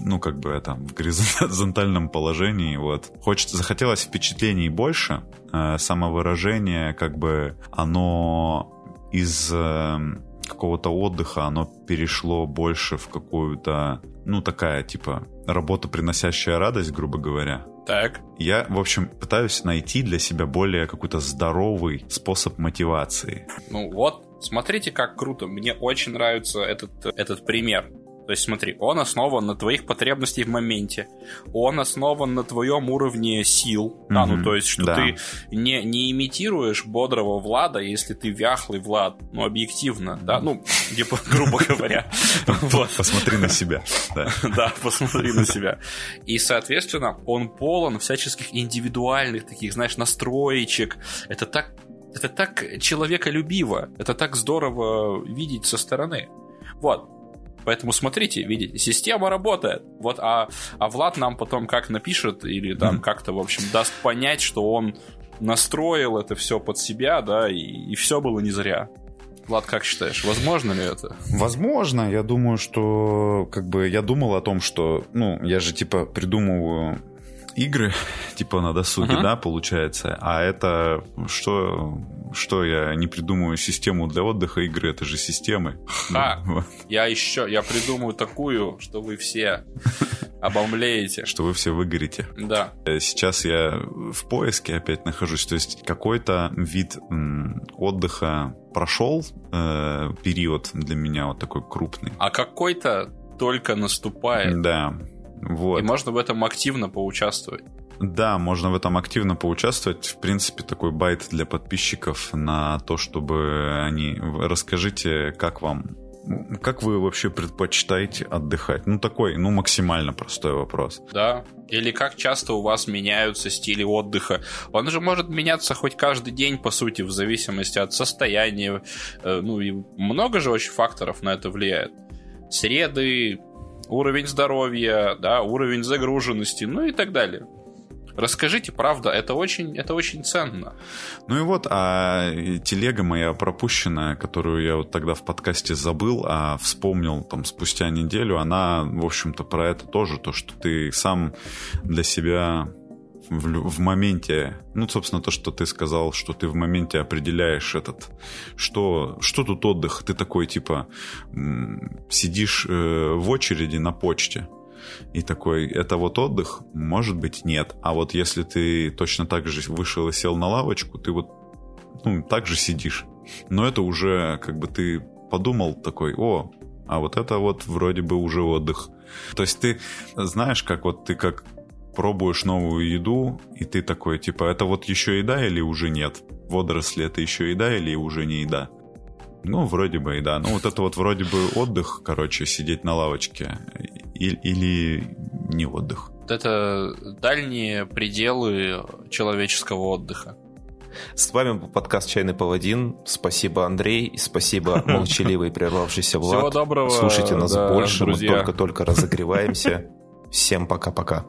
ну, как бы там, в горизонтальном положении, вот. Хочется, захотелось впечатлений больше, э, самовыражение, как бы, оно из э, какого-то отдыха, оно перешло больше в какую-то, ну, такая, типа, работа, приносящая радость, грубо говоря. Так. Я, в общем, пытаюсь найти для себя более какой-то здоровый способ мотивации. Ну вот, смотрите, как круто. Мне очень нравится этот, этот пример. То есть смотри, он основан на твоих потребностях в моменте, он основан на твоем уровне сил, mm-hmm. да, ну то есть, что да. ты не, не имитируешь бодрого Влада, если ты вяхлый Влад, ну объективно, да, ну, типа, грубо говоря. Посмотри на себя. Да, посмотри на себя. И, соответственно, он полон всяческих индивидуальных таких, знаешь, настроечек. Это так это так человеколюбиво, это так здорово видеть со стороны. Вот, Поэтому смотрите, видите, система работает. Вот, а, а Влад нам потом как напишет или там как-то, в общем, даст понять, что он настроил это все под себя, да, и, и все было не зря. Влад, как считаешь, возможно ли это? Возможно, я думаю, что как бы я думал о том, что, ну, я же типа придумываю игры, типа на досуге, Мгм. да, получается. А это что, что я не придумаю систему для отдыха, игры это же системы. Ха. Ну, вот. Я еще, я придумаю такую, что вы все обомлеете. Что вы все выгорите. Да. Э, Сейчас я в поиске опять нахожусь. То есть какой-то вид отдыха прошел э, период для меня вот такой крупный. А какой-то только наступает. Да. Вот. И можно в этом активно поучаствовать. Да, можно в этом активно поучаствовать. В принципе, такой байт для подписчиков на то, чтобы они... Расскажите, как вам... Как вы вообще предпочитаете отдыхать? Ну, такой, ну, максимально простой вопрос. Да. Или как часто у вас меняются стили отдыха. Он же может меняться хоть каждый день, по сути, в зависимости от состояния. Э, Ну и много же очень факторов на это влияет. Среды, уровень здоровья, да, уровень загруженности, ну и так далее. Расскажите, правда, это очень, это очень ценно. Ну и вот, а телега моя пропущенная, которую я вот тогда в подкасте забыл, а вспомнил там спустя неделю, она, в общем-то, про это тоже, то, что ты сам для себя в, в моменте, ну, собственно, то, что ты сказал, что ты в моменте определяешь этот, что, что тут отдых, ты такой, типа, сидишь э, в очереди на почте, и такой, это вот отдых? Может быть, нет. А вот если ты точно так же вышел и сел на лавочку, ты вот ну, так же сидишь. Но это уже как бы ты подумал такой, о, а вот это вот вроде бы уже отдых. То есть ты знаешь, как вот ты как пробуешь новую еду, и ты такой, типа, это вот еще еда или уже нет? Водоросли это еще еда или уже не еда? Ну, вроде бы и да. Ну, вот это вот вроде бы отдых, короче, сидеть на лавочке. И- или не отдых. Вот это дальние пределы человеческого отдыха. С вами был подкаст «Чайный паладин». Спасибо, Андрей. и Спасибо, молчаливый прервавшийся Влад. Всего доброго, Слушайте нас да, больше, друзья. мы только-только разогреваемся. Всем пока-пока.